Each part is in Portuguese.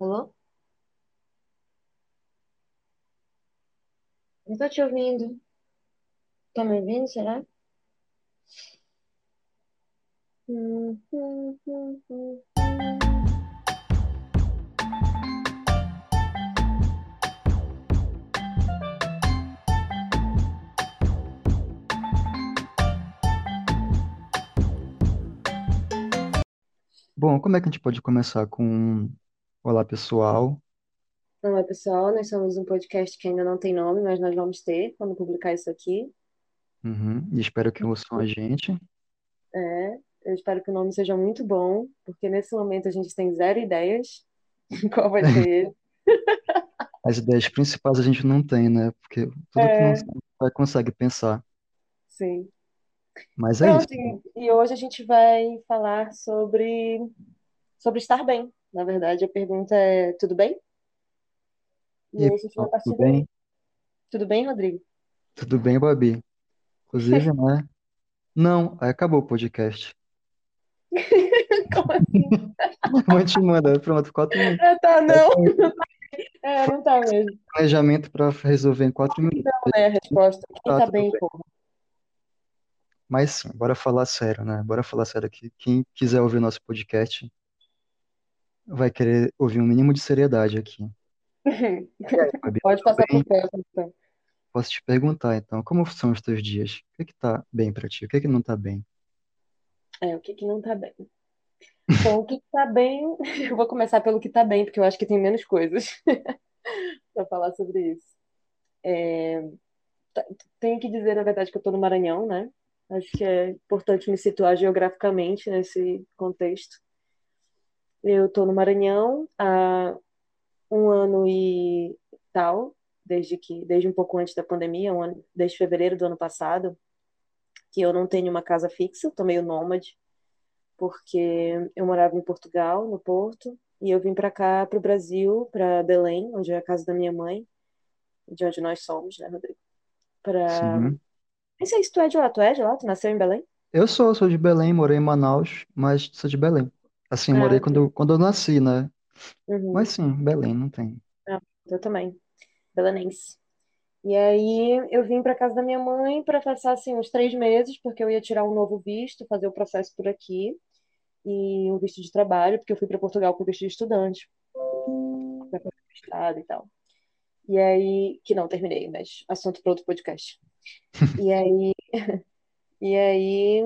Alô? Não tô te ouvindo. Tá me ouvindo, será? Hum, hum, hum. Bom, como é que a gente pode começar com Olá, pessoal? Olá, pessoal. Nós somos um podcast que ainda não tem nome, mas nós vamos ter quando publicar isso aqui. Uhum, E espero que ouçam a gente. É, eu espero que o nome seja muito bom, porque nesse momento a gente tem zero ideias de qual vai ser ele. As ideias principais a gente não tem, né? Porque tudo que não É, sabe, vai consegue pensar. sim. Mas é isso. E, e hoje a gente vai falar sobre, sobre estar bem. Na verdade, a pergunta é: tudo bem? E E aí, pessoal, tudo bem? Tudo bem, Rodrigo? Tudo bem, Babi? Inclusive, né? Não, aí acabou o podcast. Como assim? Mas te manda, pronto, quatro minutos. Ah, tá, não. É, não tá mesmo. planejamento para resolver em quatro minutos. Não é a resposta. Quem Tá, tá bem. porra? Mas sim, bora falar sério, né? Bora falar sério aqui. Quem quiser ouvir nosso podcast vai querer ouvir um mínimo de seriedade aqui. Pode passar bem? pro próximo, então. Posso te perguntar, então, como são os teus dias? O que é que tá bem pra ti? O que é que não tá bem? É, o que que não tá bem? Bom, o que que tá bem, eu vou começar pelo que tá bem, porque eu acho que tem menos coisas pra falar sobre isso. Tá- Tenho que dizer, na verdade, que eu tô no Maranhão, né? Acho que é importante me situar geograficamente nesse contexto. Eu tô no Maranhão há um ano e tal, desde que, desde um pouco antes da pandemia, um ano, desde fevereiro do ano passado, que eu não tenho uma casa fixa, tô meio nômade, porque eu morava em Portugal, no Porto, e eu vim para cá, para o Brasil, para Belém, onde é a casa da minha mãe, de onde nós somos, né, Rodrigo? Para. Nem sei se tu é de lá, tu é de lá? Tu nasceu em Belém? Eu sou, sou de Belém, morei em Manaus, mas sou de Belém. Assim, Ah, morei quando, eu- quando eu nasci, né? uhum. Mas sim, Belém, não tem. Ah, eu também, belenense. E aí eu vim para casa da minha mãe para passar assim uns três meses, porque eu ia tirar um novo visto, fazer o processo por aqui e um visto de trabalho, porque eu fui para Portugal com visto de estudante, para fazer mestrado e tal. E aí, que não terminei, mas assunto para outro podcast. E aí, e aí,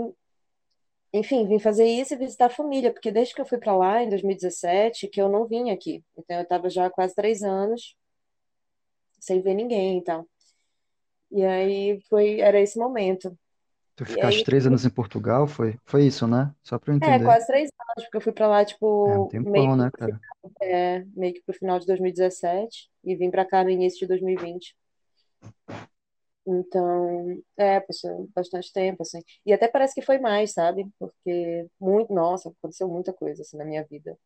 enfim, vim fazer isso e visitar a família, porque desde que eu fui para lá em 2017, que eu não vim aqui. Então eu estava já há quase três anos sem ver ninguém e tal. E aí foi, era esse momento. Tu ficaste aí três anos em Portugal, foi? Foi isso, né? Só pra eu É, entender. quase três anos, porque eu fui pra lá, É um tipo, meio tempão, né, cara? é, meio que pro final de 2017 e vim pra cá no início de 2020. Então, é, passou bastante tempo, assim. E até parece que foi mais, sabe? Porque muito, nossa, aconteceu muita coisa, assim, na minha vida.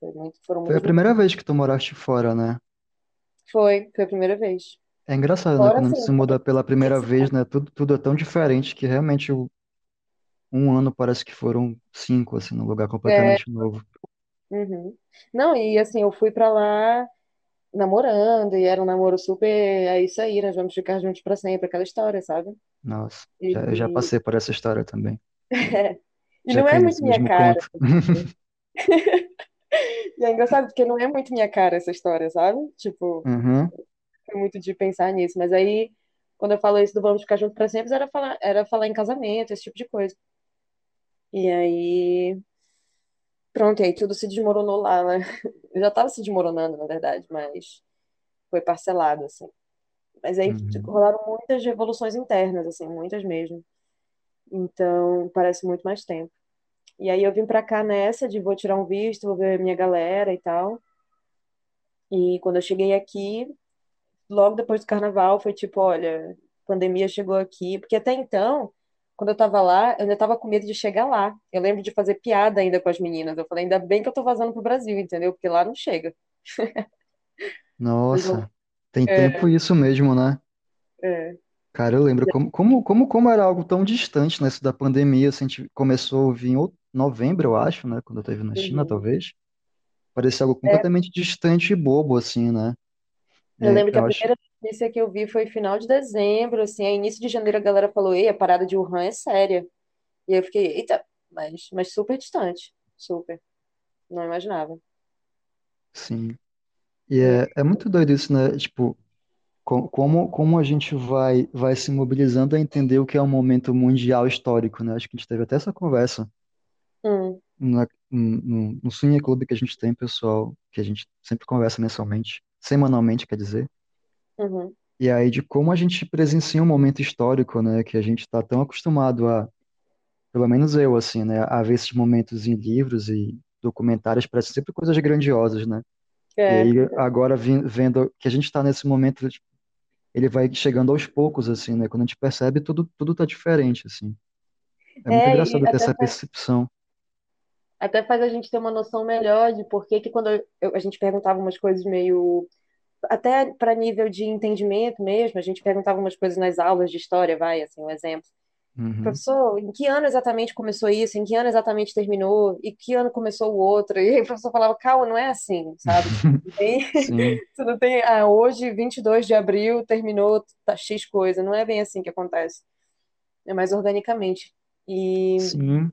Foi muito, foram Foi a primeira vez que tu moraste fora, né? Foi, foi a primeira vez. É engraçado, né? Fora, Quando a gente assim, se muda pela primeira vez, né? Tudo, tudo é tão diferente que realmente o- um ano parece que foram cinco, assim, num lugar é, completamente novo. uhum. Não, e assim, eu fui pra lá namorando, e era um namoro super, é isso aí, nós vamos ficar juntos pra sempre, aquela história, sabe? Nossa, já, eu já E, passei por essa história também. e Já não é muito minha cara. E é engraçado porque não é muito minha cara essa história, sabe? Tipo, Uhum. é muito de pensar nisso. Mas aí, quando eu falo isso do vamos ficar junto pra sempre, era falar, era falar em casamento, esse tipo de coisa. E aí, pronto, e aí tudo se desmoronou lá, né? Já tava se desmoronando, na verdade, mas foi parcelado, assim. Mas aí Uhum. rolaram muitas revoluções internas, assim, muitas mesmo. Então, parece muito mais tempo. E aí eu vim pra cá nessa de vou tirar um visto, vou ver minha galera e tal. E quando eu cheguei aqui, logo depois do carnaval foi tipo, olha, pandemia chegou aqui, porque até então, quando eu tava lá, eu ainda tava com medo de chegar lá. Eu lembro de fazer piada ainda com as meninas. Eu falei, ainda bem que eu tô vazando pro Brasil, entendeu? Porque lá não chega. Eu, Nossa, tem tempo é, isso mesmo, né? é. Cara, eu lembro como, como, como, como era algo tão distante, né, isso da pandemia, assim, a gente começou a ouvir em novembro, eu acho, né, quando eu esteve na China, Uhum. talvez. Parecia algo É, completamente distante e bobo, assim, né? eu É, lembro que a eu acho, primeira notícia que eu vi foi final de dezembro, assim, aí início de janeiro a galera falou, ei, a parada de Wuhan é séria. E eu fiquei, eita, mas, mas super distante, super, não imaginava. sim. E é, é muito doido isso, né? Tipo, co- como, como a gente vai, vai se mobilizando a entender o que é um momento mundial histórico, né? Acho que a gente teve até essa conversa hum, na, no, no Swing Clube que a gente tem, pessoal, que a gente sempre conversa mensalmente, semanalmente, quer dizer. Uhum, E aí de como a gente presencia um momento histórico, né? Que a gente está tão acostumado a, pelo menos eu, assim, né? A ver esses momentos em livros e documentários, parecem sempre coisas grandiosas, né? E é, aí agora vendo que a gente está nesse momento, ele vai chegando aos poucos, assim, né? Quando a gente percebe, tudo, tudo tá diferente, assim. É muito é, e engraçado ter essa percepção. Até faz a gente ter uma noção melhor de por que que quando eu- a gente perguntava umas coisas meio até para nível de entendimento mesmo, a gente perguntava umas coisas nas aulas de história, vai, assim, um exemplo. Uhum. Professor, em que ano exatamente começou isso? Em que ano exatamente terminou? E que ano começou o outro? E aí o professor falava, calma, não é assim, sabe? Não tem, Sim, você não tem, ah, hoje, 22 de abril, terminou tá, X coisa. Não é bem assim que acontece. É mais organicamente. E sim.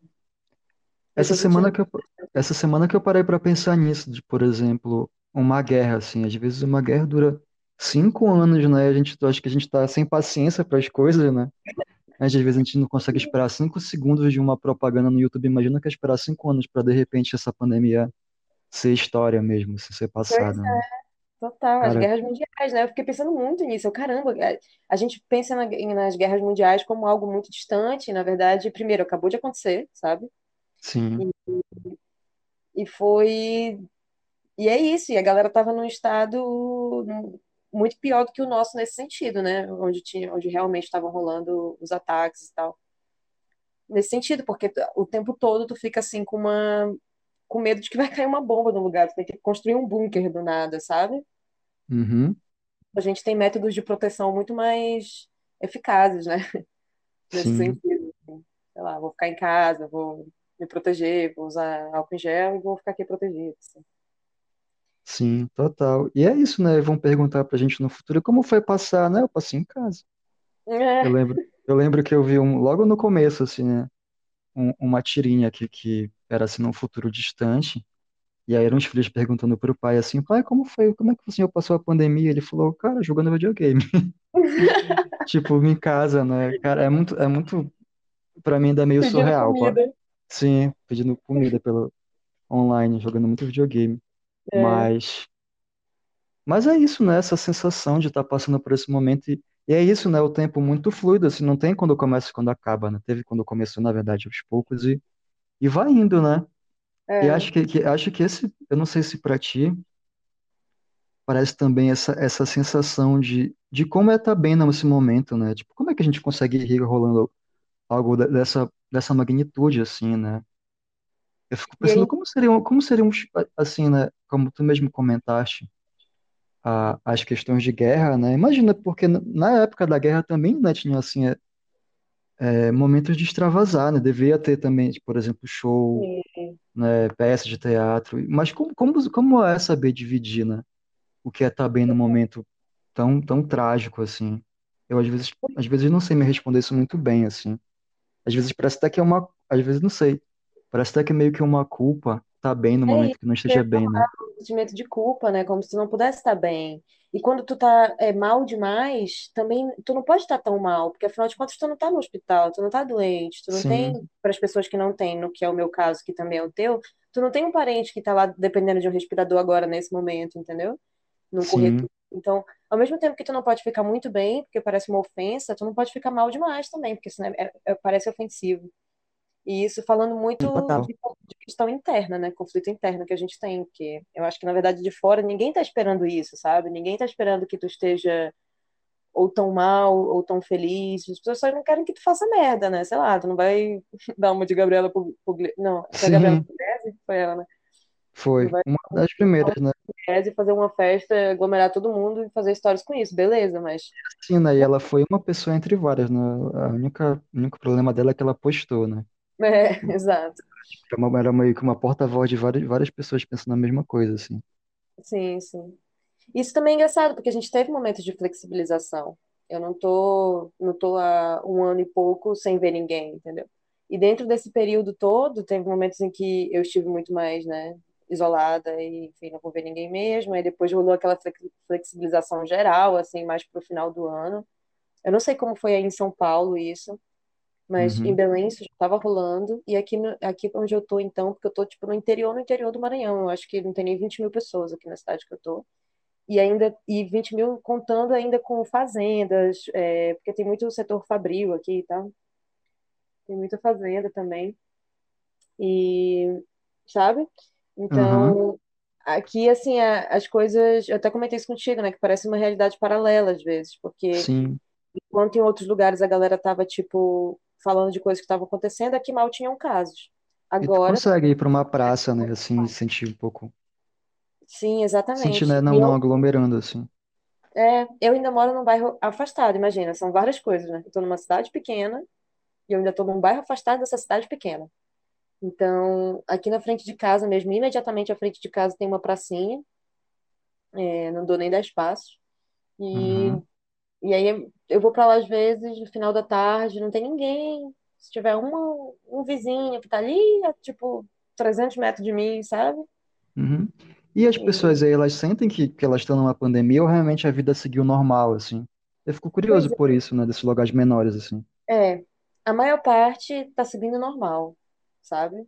Essa semana que eu, essa semana que eu parei para pensar nisso, de, por exemplo, uma guerra, assim, às vezes uma guerra dura cinco anos, né? A gente, acho que a gente tá sem paciência para as coisas, né? Às vezes a gente não consegue esperar cinco segundos de uma propaganda no YouTube. Imagina que é esperar cinco anos para de repente essa pandemia ser história mesmo, se ser passada, né? Total, as Cara, guerras mundiais, né? Eu fiquei pensando muito nisso. Eu, caramba, a a gente pensa na- nas guerras mundiais como algo muito distante. Na verdade, primeiro, acabou de acontecer, sabe? sim, E, e foi. E é isso. E a galera tava num estado muito pior do que o nosso nesse sentido, né? Onde tinha, onde realmente estavam rolando os ataques e tal. Nesse sentido, porque o tempo todo tu fica assim com uma com medo de que vai cair uma bomba no lugar. Tu tem que construir um bunker do nada, sabe? uhum, a gente tem métodos de proteção muito mais eficazes, né? Nesse sim, sentido. assim. Sei lá, vou ficar em casa, vou me proteger, vou usar álcool em gel e vou ficar aqui protegido. assim. Sim, total. E é isso, né? Vão perguntar pra gente no futuro como foi passar, né? Eu passei em casa. Eu É, lembro, eu lembro que eu vi um, logo no começo, assim, né? um- uma tirinha aqui que era assim num futuro distante. E aí eram os filhos perguntando pro pai assim, pai, como foi? Como é que o senhor passou a pandemia? Ele falou, cara, jogando videogame. Tipo, em casa, né? Cara, é muito, é muito, pra mim ainda meio pedindo surreal. comida. Sim, pedindo comida pelo online, jogando muito videogame. É, Mas, mas é isso, né? Essa sensação de estar passando por esse momento. E, e é isso, né? O tempo muito fluido, assim, não tem quando começa e quando acaba, né? Teve quando começou, na verdade, aos poucos e, e vai indo, né? E é. acho que, que- acho que esse, eu não sei se pra ti parece também essa, essa sensação de, de como é estar bem nesse momento, né? Tipo, como é que a gente consegue rir rolando algo de- dessa, dessa magnitude, assim, né? Eu fico pensando aí, como seriam, como seriam, assim, né? Como tu mesmo comentaste, a, as questões de guerra, né? Imagina, porque na época da guerra também, né, tinha, assim, é, é, momentos de extravasar, né? Devia ter também, por exemplo, show, né? Peça de teatro. Mas como, como, como é saber dividir, né? O que é estar bem no momento tão, tão trágico, assim? Eu, às vezes, às vezes não sei me responder isso muito bem, assim. Às vezes parece até que é uma. Às vezes não sei. Parece até que é meio que uma culpa tá bem no é momento que não esteja bem, né? o sentimento de culpa, né? Como se tu não pudesse estar bem. E quando tu tá é, mal demais, também tu não pode estar tão mal, porque afinal de contas tu não tá no hospital, tu não tá doente, tu não tem, Sim, para as pessoas que não têm, no que é o meu caso, que também é o teu, tu não tem um parente que tá lá dependendo de um respirador agora nesse momento, entendeu? Corretor. Então, ao mesmo tempo que tu não pode ficar muito bem, porque parece uma ofensa, tu não pode ficar mal demais também, porque senão é- é- parece ofensivo. E isso falando muito de, de questão interna, né? Conflito interno que a gente tem, porque eu acho que, na verdade, de fora ninguém tá esperando isso, sabe? Ninguém tá esperando que tu esteja ou tão mal ou tão feliz. As pessoas só não querem que tu faça merda, né? Sei lá, tu não vai dar uma de Gabriela Pugli... Não, foi a Gabriela Pugliese? Foi ela, né? Foi vai uma das primeiras, né? Pugliese fazer uma festa, aglomerar todo mundo e fazer stories com isso, beleza, mas Sim, né? E ela foi uma pessoa entre várias, né? A única, o único problema dela é que ela postou, né? É, exato. Era, uma- era meio que uma porta-voz de várias, várias pessoas pensando a mesma coisa, assim. Sim, sim. Isso também é engraçado, porque a gente teve momentos de flexibilização. Eu não tô, não tô há um ano e pouco sem ver ninguém, entendeu? E dentro desse período todo, teve momentos em que eu estive muito mais, né, isolada e, enfim, não vou ver ninguém mesmo. Aí depois rolou aquela flex- flexibilização geral, assim, mais pro final do ano. Eu não sei como foi aí em São Paulo isso, mas em Uhum, Belém isso já estava rolando. E aqui, no, aqui onde eu tô, então, porque eu tô, tipo, no interior, no interior do Maranhão. Eu acho que não tem nem 20 mil pessoas aqui na cidade que eu tô e ainda e 20 mil contando ainda com fazendas, é, porque tem muito setor fabril aqui, tá? Tem muita fazenda também. E, sabe? Então, aqui, assim, a- as coisas. Eu até comentei isso contigo, né? Que parece uma realidade paralela às vezes, porque sim. enquanto em outros lugares a galera tava, tipo, falando de coisas que estavam acontecendo, aqui mal tinham casos. E Agora, consegue ir pra uma praça, né, assim, e sentir um pouco. sim, Sentir, né, exatamente. não, E não eu, aglomerando, assim. é, eu ainda moro num bairro afastado, imagina, são várias coisas, né? Eu tô numa cidade pequena E eu ainda estou num bairro afastado dessa cidade pequena. Então, aqui na frente de casa mesmo, imediatamente à frente de casa tem uma pracinha, é, não dou nem 10 passos. E, Uhum, e aí eu vou para lá às vezes, no final da tarde, não tem ninguém. Se tiver uma, um vizinho que tá ali, a, tipo, 300 metros de mim, sabe? uhum. E as pessoas aí, elas sentem que, que elas estão numa pandemia ou realmente a vida seguiu normal, assim? Eu fico curioso pois por isso, né, desses lugares menores, assim. é, é, a maior parte tá seguindo normal, sabe?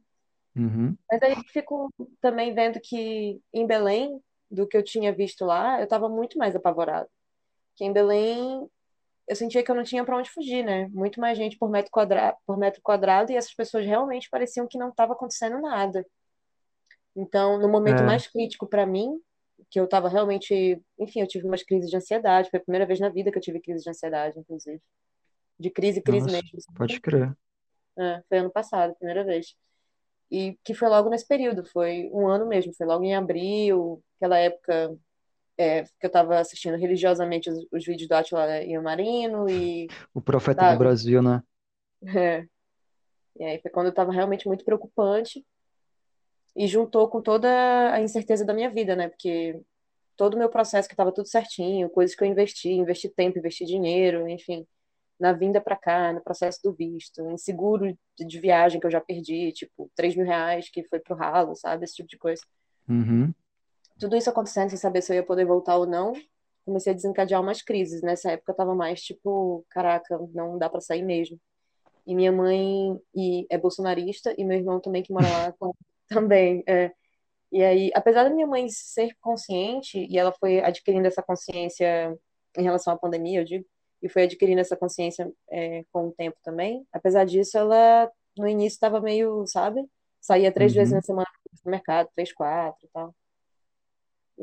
Uhum, Mas aí fico também vendo que em Belém, do que eu tinha visto lá, eu tava muito mais apavorada. Que em Belém eu sentia que eu não tinha para onde fugir, né? Muito mais gente por metro quadrado, por metro quadrado e essas pessoas realmente pareciam que não estava acontecendo nada. Então, no momento é, mais crítico para mim, que eu estava realmente, enfim, eu tive umas crises de ansiedade, foi a primeira vez na vida que eu tive crise de ansiedade, inclusive, de crise, crise nossa, mesmo, pode crer. É, foi ano passado, primeira vez. E que foi logo nesse período, foi um ano mesmo, foi logo em abril, aquela época é, que eu estava assistindo religiosamente os, os vídeos do Átila Yamarino e, O profeta do sabe? Brasil, né? É. E aí foi quando eu estava realmente muito preocupante e juntou com toda a incerteza da minha vida, né? Porque todo o meu processo que estava tudo certinho, coisas que eu investi, investi tempo, investi dinheiro, enfim, na vinda para cá, no processo do visto, em seguro de, de viagem que eu já perdi, tipo, 3 mil reais que foi pro ralo, sabe? Esse tipo de coisa. Uhum, Tudo isso acontecendo sem saber se eu ia poder voltar ou não, comecei a desencadear umas crises. Nessa época eu tava mais tipo, caraca, não dá para sair mesmo. E minha mãe e é bolsonarista e meu irmão também que mora lá também. É. E aí, apesar da minha mãe ser consciente e ela foi adquirindo essa consciência em relação à pandemia, eu digo, e foi adquirindo essa consciência é, com o tempo também. Apesar disso, ela no início estava meio, sabe? Saía três vezes na uhum. semana no mercado, três, quatro, e tal.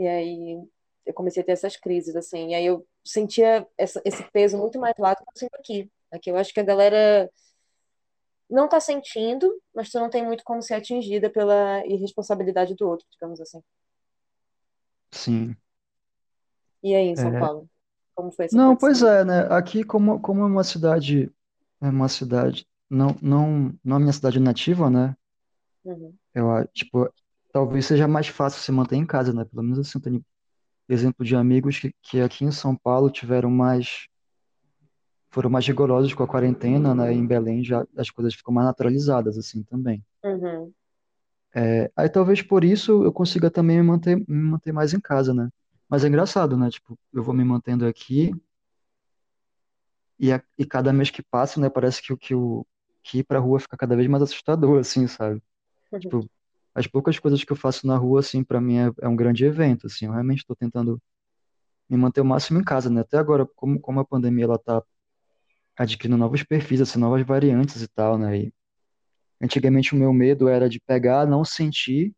E aí eu comecei a ter essas crises assim. E aí eu sentia essa, esse peso muito mais lá do que eu sinto aqui. Aqui eu acho que a galera não tá sentindo, mas tu não tem muito como ser atingida pela irresponsabilidade do outro, digamos assim. Sim. E aí, em São É, Paulo, como foi essa Não, pois é, né? Aqui, como, como é uma cidade, é uma cidade, não, não, não é a minha cidade nativa, né? Uhum, Eu, tipo, talvez seja mais fácil se manter em casa, né? Pelo menos assim, eu tenho exemplo de amigos que, que aqui em São Paulo tiveram mais, foram mais rigorosos com a quarentena, né? Em Belém já as coisas ficam mais naturalizadas, assim, também. uhum, É, aí talvez por isso eu consiga também me manter, me manter mais em casa, né? Mas é engraçado, né? Tipo, eu vou me mantendo aqui E, a- e cada mês que passa, né, parece que, o que, o, que ir pra rua fica cada vez mais assustador, assim, sabe? uhum. Tipo, as poucas coisas que eu faço na rua, assim, pra mim é, é um grande evento, assim. Eu realmente tô tentando me manter o máximo em casa, né? Até agora, como, como a pandemia, ela tá adquirindo novos perfis, assim, novas variantes e tal, né? E antigamente o meu medo era de pegar, não sentir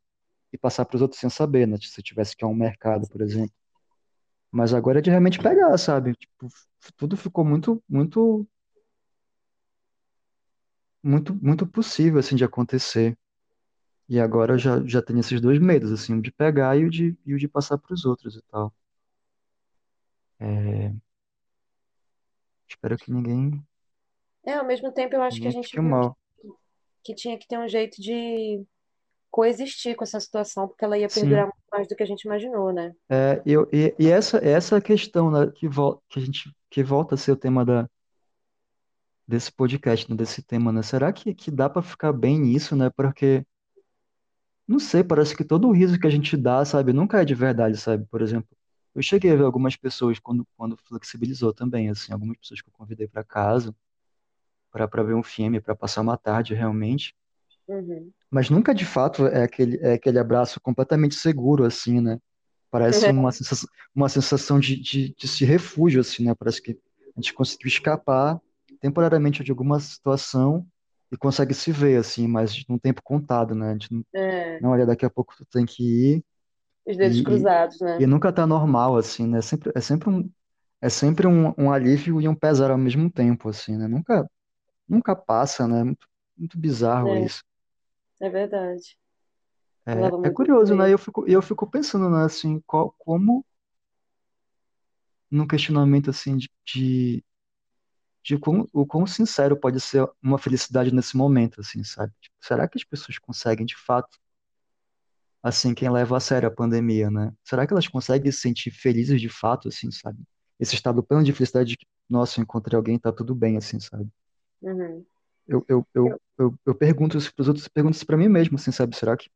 e passar pros outros sem saber, né? Se eu tivesse que ir a um mercado, por exemplo. Mas agora é de realmente pegar, sabe? Tipo, tudo ficou muito, muito, muito, muito possível, assim, de acontecer. E agora eu já, já tenho esses dois medos, assim, o de pegar e o de, e o de passar para os outros e tal. É, espero que ninguém, É, ao mesmo tempo, eu acho que a gente mal. que tinha que ter um jeito de coexistir com essa situação, porque ela ia perdurar Sim. muito mais do que a gente imaginou, né? É, eu, e, e essa, essa questão, né, que, vol que a gente que volta a ser o tema da, desse podcast, né, desse tema, né? Será que, que dá para ficar bem nisso, né? Porque, não sei, parece que todo o riso que a gente dá, sabe, nunca é de verdade, sabe? Por exemplo, eu cheguei a ver algumas pessoas quando, quando flexibilizou também, assim, algumas pessoas que eu convidei para casa para para ver um filme, para passar uma tarde realmente, Uhum. mas nunca de fato é aquele, é aquele abraço completamente seguro, assim, né? Parece uma sensação, uma sensação de, de, de se refúgio, assim, né? Parece que a gente conseguiu escapar temporariamente de alguma situação e consegue se ver, assim, mas num tempo contado, né? A gente não, É, não, olha, daqui a pouco tu tem que ir os dedos e, e, cruzados, e né? nunca tá normal, assim, né? É sempre, é sempre um, é sempre um, um alívio e um pesar ao mesmo tempo, assim, né? Nunca, nunca passa, né? Muito, muito bizarro É, isso. é verdade. É, é curioso, né? Eu fico, eu fico pensando, né, assim, qual, como num questionamento, assim, de, de de quão, o quão sincero pode ser uma felicidade nesse momento, assim, sabe? Tipo, será que as pessoas conseguem, de fato, assim, quem leva a sério a pandemia, né? Será que elas conseguem se sentir felizes de fato, assim, sabe? Esse estado pleno de felicidade de que, nossa, eu encontrei alguém, tá tudo bem, assim, sabe? Uhum. Eu, eu, eu, Eu- eu, pergunto isso pros outros, pergunto isso pra mim mesmo, assim, sabe? Será que,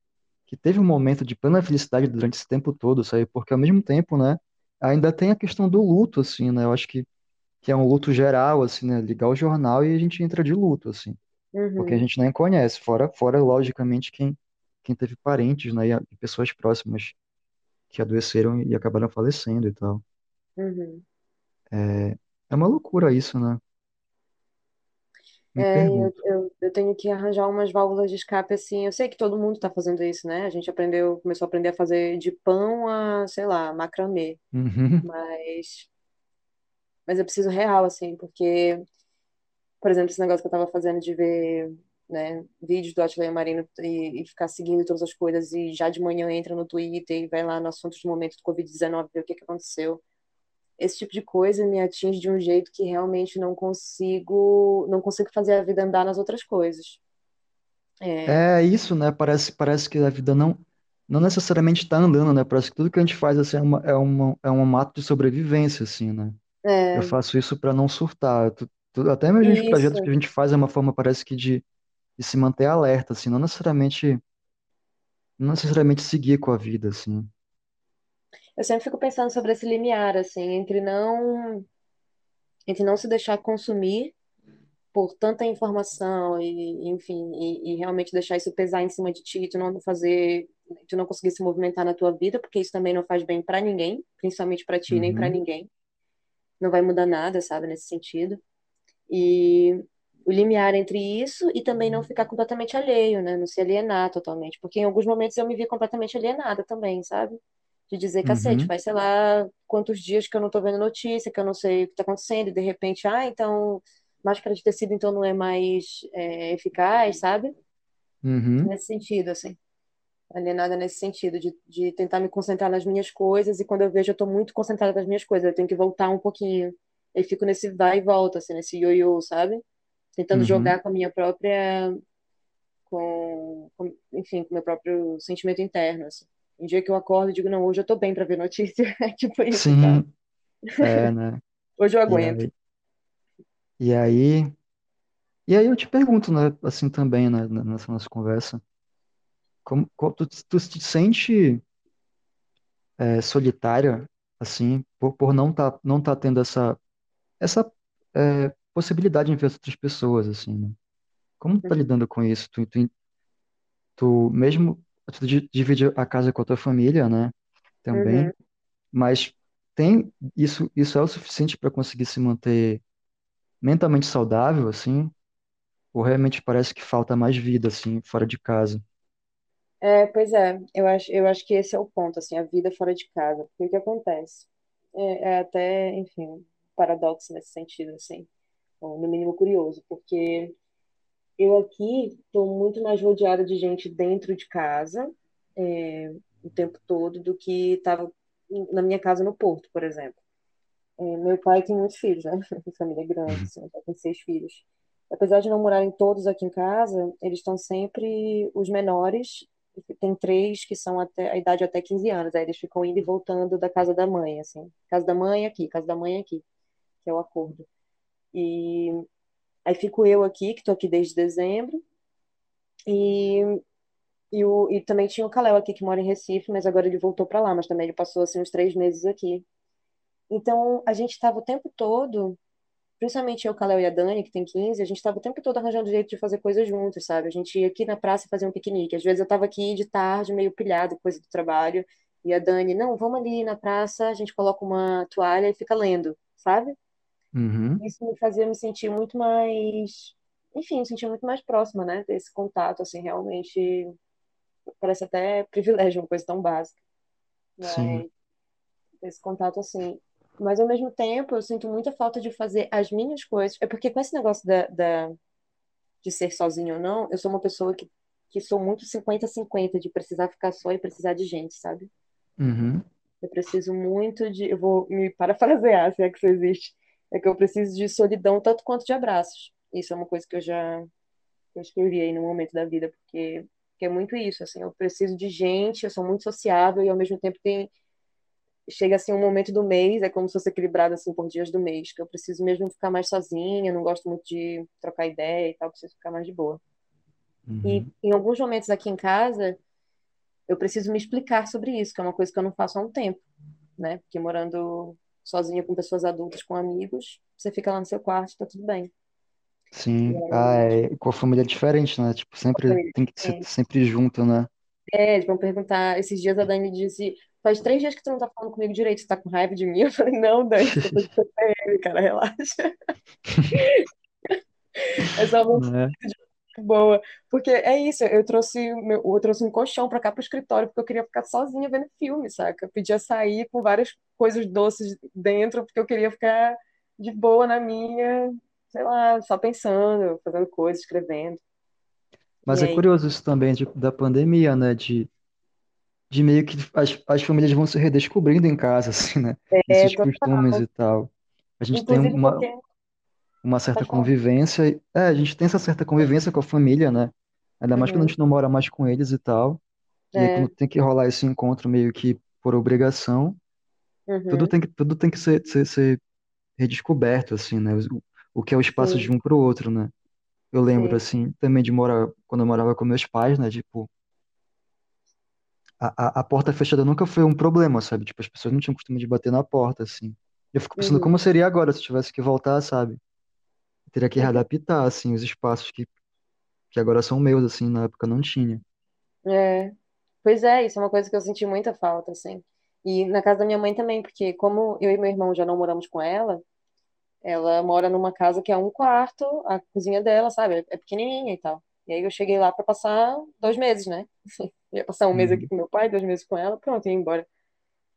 que teve um momento de plena felicidade durante esse tempo todo, sabe? Porque ao mesmo tempo, né, ainda tem a questão do luto, assim, né? Eu acho que, que é um luto geral, assim, né? Ligar o jornal e a gente entra de luto, assim. porque a Uhum. gente nem conhece, fora, fora logicamente, quem, quem teve parentes, né, e, e pessoas próximas que adoeceram e acabaram falecendo e tal. Uhum. É, é uma loucura isso, né? Me É, eu, pergunto. eu, eu tenho que arranjar umas válvulas de escape assim. Eu sei que todo mundo está fazendo isso, né? A gente aprendeu, começou a aprender a fazer de pão a, sei lá, macramê. Uhum, Mas, mas eu preciso real, assim, porque, por exemplo, esse negócio que eu tava fazendo de ver, né, vídeos do Atila Marino e, e ficar seguindo todas as coisas e já de manhã entra no Twitter e vai lá no assunto do momento do Covid-19 ver o que que aconteceu. Esse tipo de coisa me atinge de um jeito que realmente não consigo, não consigo fazer a vida andar nas outras coisas. É, É isso, né? Parece, parece que a vida não, não necessariamente está andando, né? Parece que tudo que a gente faz assim, é uma, é uma, é um ato de sobrevivência, assim, né? Eu é, faço isso para não surtar. Tu- tu- até mesmo os projetos que a gente faz é uma forma, parece que, de, de se manter alerta, assim, não necessariamente, não necessariamente seguir com a vida, assim. Eu sempre fico pensando sobre esse limiar, assim, entre não, entre não se deixar consumir por tanta informação e, enfim, e, e realmente deixar isso pesar em cima de ti, tu não fazer, tu não conseguir se movimentar na tua vida, porque isso também não faz bem para ninguém, principalmente para ti, nem para Uhum, ninguém. Não vai mudar nada, sabe, nesse sentido. E o limiar entre isso e também não ficar completamente alheio, né? Não se alienar totalmente. Porque em alguns momentos eu me vi completamente alienada também, sabe? De dizer, cacete, uhum, faz sei lá quantos dias que eu não tô vendo notícia, que eu não sei o que tá acontecendo, e de repente, ah, então máscara de tecido então não é mais é, eficaz, sabe? uhum, Nesse sentido, assim. Alienada nesse sentido, de, de tentar me concentrar nas minhas coisas, e quando eu vejo eu tô muito concentrada nas minhas coisas, eu tenho que voltar um pouquinho. Eu fico nesse vai e volta, assim, nesse ioiô, sabe? tentando uhum, jogar com a minha própria, com, com- enfim, com o meu próprio sentimento interno, assim. Um dia que eu acordo e digo, não, hoje eu tô bem pra ver notícia, é tipo isso? Sim, é, né? Hoje eu E aguento. aí, e aí, e aí eu te pergunto, né, assim também, né, nessa nossa conversa, como, co- tu, tu te sente é, solitária, assim, por, por não tá, não tá tendo essa, essa é, possibilidade de ver as outras pessoas, assim, né? Como tu tá Uhum, lidando com isso? Tu, tu, tu mesmo, tu di- divide a casa com a tua família, né, uhum. também, mas tem, isso, isso é o suficiente para conseguir se manter mentalmente saudável, assim, ou realmente parece que falta mais vida, assim, fora de casa? É, pois é, eu acho, eu acho que esse é o ponto, assim, a vida fora de casa. Porque o que acontece? É, é até, enfim, um paradoxo nesse sentido, assim, ou no mínimo curioso, porque eu aqui estou muito mais rodeada de gente dentro de casa, é, o tempo todo, do que estava na minha casa no Porto, por exemplo. É, meu pai tem muitos filhos, né? Família grande, Uhum. assim, meu pai tem seis filhos. apesar de não morarem todos aqui em casa, eles estão sempre os menores. Tem três que são até a idade até 15 anos. Aí eles ficam indo e voltando da casa da mãe, assim. Casa da mãe aqui, casa da mãe aqui, que é o acordo. E aí fico eu aqui, que estou aqui desde dezembro. E, e, o, e também tinha o Kalel aqui, que mora em Recife, mas agora ele voltou para lá. Mas também ele passou, assim, uns três meses aqui. Então, a gente estava o tempo todo principalmente eu, o Kalel e a Dani, que tem 15, a gente estava o tempo todo arranjando jeito de fazer coisas juntos, sabe? A gente ia aqui na praça fazer um piquenique. Às vezes eu estava aqui de tarde, meio pilhado, coisa do trabalho, e a Dani, não, vamos ali na praça, a gente coloca uma toalha e fica lendo, sabe? Uhum. Isso me fazia me sentir muito mais, enfim, me sentir muito mais próxima, né? Desse contato, assim, realmente parece até privilégio, uma coisa tão básica, Sim. mas esse contato, assim, mas ao mesmo tempo eu sinto muita falta de fazer as minhas coisas. É porque com esse negócio da, da, de ser sozinho ou não, eu sou uma pessoa que, que sou muito 50-50 de precisar ficar só e precisar de gente, sabe? Uhum. Eu preciso muito de. Eu vou me parafrasear, se é que isso existe. É que eu preciso de solidão tanto quanto de abraços. Isso é uma coisa que eu já eu escrevi aí no momento da vida, porque, porque é muito isso, assim, eu preciso de gente, eu sou muito sociável e ao mesmo tempo tem, chega assim um momento do mês, é como se fosse equilibrado assim por dias do mês, que eu preciso mesmo ficar mais sozinha, não gosto muito de trocar ideia e tal, preciso ficar mais de boa. E Uhum. em alguns momentos aqui em casa, eu preciso me explicar sobre isso, que é uma coisa que eu não faço há um tempo, né? Porque morando sozinha com pessoas adultas, com amigos, você fica lá no seu quarto, tá tudo bem. E Sim. Ah, é, com a família é diferente, né? Tipo, sempre tem que ser é, sempre junto, né? é, eles vão perguntar, esses dias a Dani disse, faz três dias que tu não tá falando comigo direito, você tá com raiva de mim? Eu falei, não, Dani, tô fazendo TPM, cara, relaxa. É só uma Né? boa. Porque é isso, eu trouxe, meu, eu trouxe um colchão pra cá pro escritório, porque eu queria ficar sozinha vendo filme, saca? Eu podia sair com várias coisas doces dentro, porque eu queria ficar de boa na minha, sei lá, só pensando, fazendo coisas, escrevendo. E Mas é aí? curioso isso também de- da pandemia, né? De, de meio que as, as famílias vão se redescobrindo em casa, assim, né? É, Esses tô- costumes e tal. A gente tem inclusive uma, porque. uma certa Pode convivência. É, a gente tem essa certa convivência com a família, né? Ainda mais quando a Uhum, gente não mora mais com eles e tal. E aí quando é, tem que rolar esse encontro meio que por obrigação, tudo uhum, tem que, tudo tem que ser, ser, ser redescoberto, assim, né? O, o que é o espaço de um pro outro, né? Eu lembro, sim. assim, também de morar, quando eu morava com meus pais, né? Tipo, a, a, a porta fechada nunca foi um problema, sabe? Tipo, as pessoas não tinham costume de bater na porta, assim. Eu fico pensando Uhum, como seria agora se eu tivesse que voltar, sabe? Eu teria que uhum, readaptar, assim, os espaços que, que agora são meus, assim, na época não tinha. é. Pois é, isso é uma coisa que eu senti muita falta, assim. E na casa da minha mãe também, porque como eu e meu irmão já não moramos com ela, ela mora numa casa que é um quarto, a cozinha dela, sabe, é pequenininha e tal. E aí eu cheguei lá pra passar dois meses, né? Ia passar um mês aqui Uhum, com meu pai, dois meses com ela, pronto, ia embora.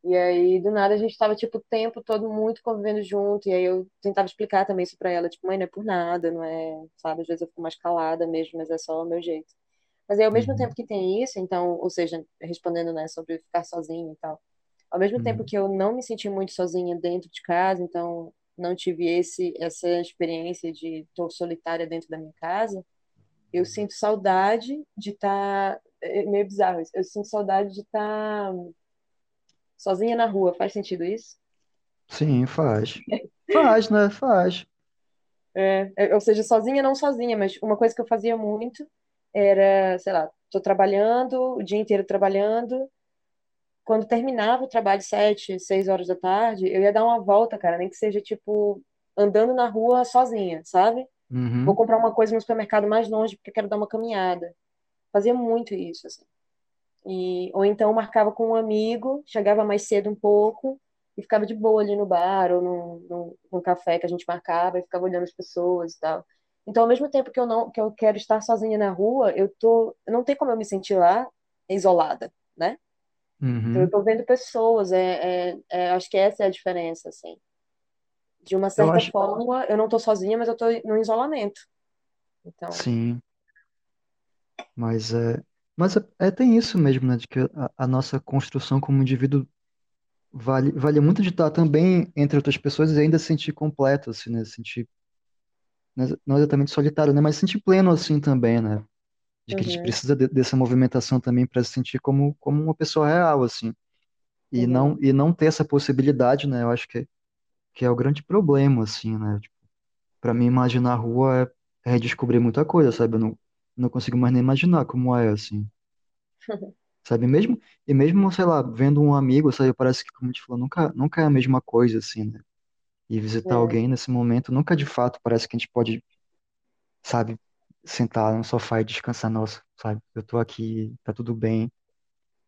E aí, do nada, a gente tava, tipo, o tempo todo muito convivendo junto. E aí eu tentava explicar também isso pra ela, tipo, mãe, não é por nada, não é, sabe? Às vezes eu fico mais calada mesmo, mas é só o meu jeito. Mas aí, ao mesmo tempo uhum, que tem isso, então, ou seja, respondendo, né, sobre ficar sozinha e tal, ao mesmo tempo uhum, que eu não me senti muito sozinha dentro de casa, então não tive esse essa experiência de tô solitária dentro da minha casa, eu sinto saudade de estar, é meio bizarro isso, eu sinto saudade de estar sozinha na rua. Faz sentido isso? Sim, faz. Faz, né? Faz. É, é, ou seja, sozinha, não sozinha, mas uma coisa que eu fazia muito era, sei lá, tô trabalhando, o dia inteiro trabalhando, quando terminava o trabalho, sete, seis horas da tarde, eu ia dar uma volta, cara, nem que seja, tipo, andando na rua sozinha, sabe? Vou Uhum, comprar uma coisa no supermercado mais longe porque eu quero dar uma caminhada. Fazia muito isso, assim. E, ou então marcava com um amigo, chegava mais cedo um pouco e ficava de boa ali no bar ou num, num, num café que a gente marcava e ficava olhando as pessoas e tal. Então, ao mesmo tempo que eu não que eu quero estar sozinha na rua, eu tô, não tem como eu me sentir lá isolada, né? Então, eu uhum. tô vendo pessoas, é, é, é, acho que essa é a diferença, assim. De uma Eu certa acho, forma, eu não tô sozinha, mas eu tô no isolamento. Então, sim, mas é, mas é, é- tem isso mesmo, né? De que a, a nossa construção como indivíduo vale, vale muito de estar também entre outras pessoas e ainda se sentir completo, assim, né? Sentir não é não é exatamente solitário, né? Mas se sentir pleno assim também, né? De que a gente Uhum, precisa de- dessa movimentação também para se sentir como, como uma pessoa real, assim. E não, uhum, e não ter essa possibilidade, né? Eu acho que, que é o grande problema, assim, né? Tipo, para mim, imaginar a rua é, é redescobrir muita coisa, sabe? Eu não, não consigo mais nem imaginar como é, assim. Sabe? Mesmo, e mesmo, sei lá, vendo um amigo, sabe? Parece que, como a gente falou, nunca, nunca é a mesma coisa, assim, né? E visitar é, alguém nesse momento, nunca de fato parece que a gente pode, sabe, sentar no sofá e descansar, nossa, sabe? Eu tô aqui, tá tudo bem.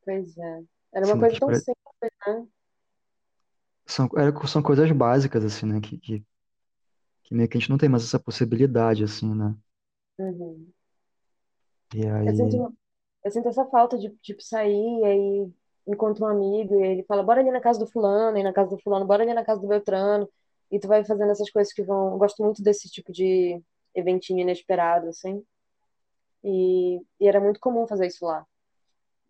pois é. Era uma Sendo coisa que tão pare- simples, né? São, é, são coisas básicas, assim, né? Que, que, que meio que a gente não tem mais essa possibilidade, assim, né? Uhum. E Eu aí. sinto, eu sinto essa falta de, tipo, sair e aí encontra um amigo e ele fala, bora ali na casa do fulano, e na casa do fulano, bora ali na casa do Beltrano. E tu vai fazendo essas coisas que vão... Eu gosto muito desse tipo de eventinho inesperado, assim. E, e era muito comum fazer isso lá.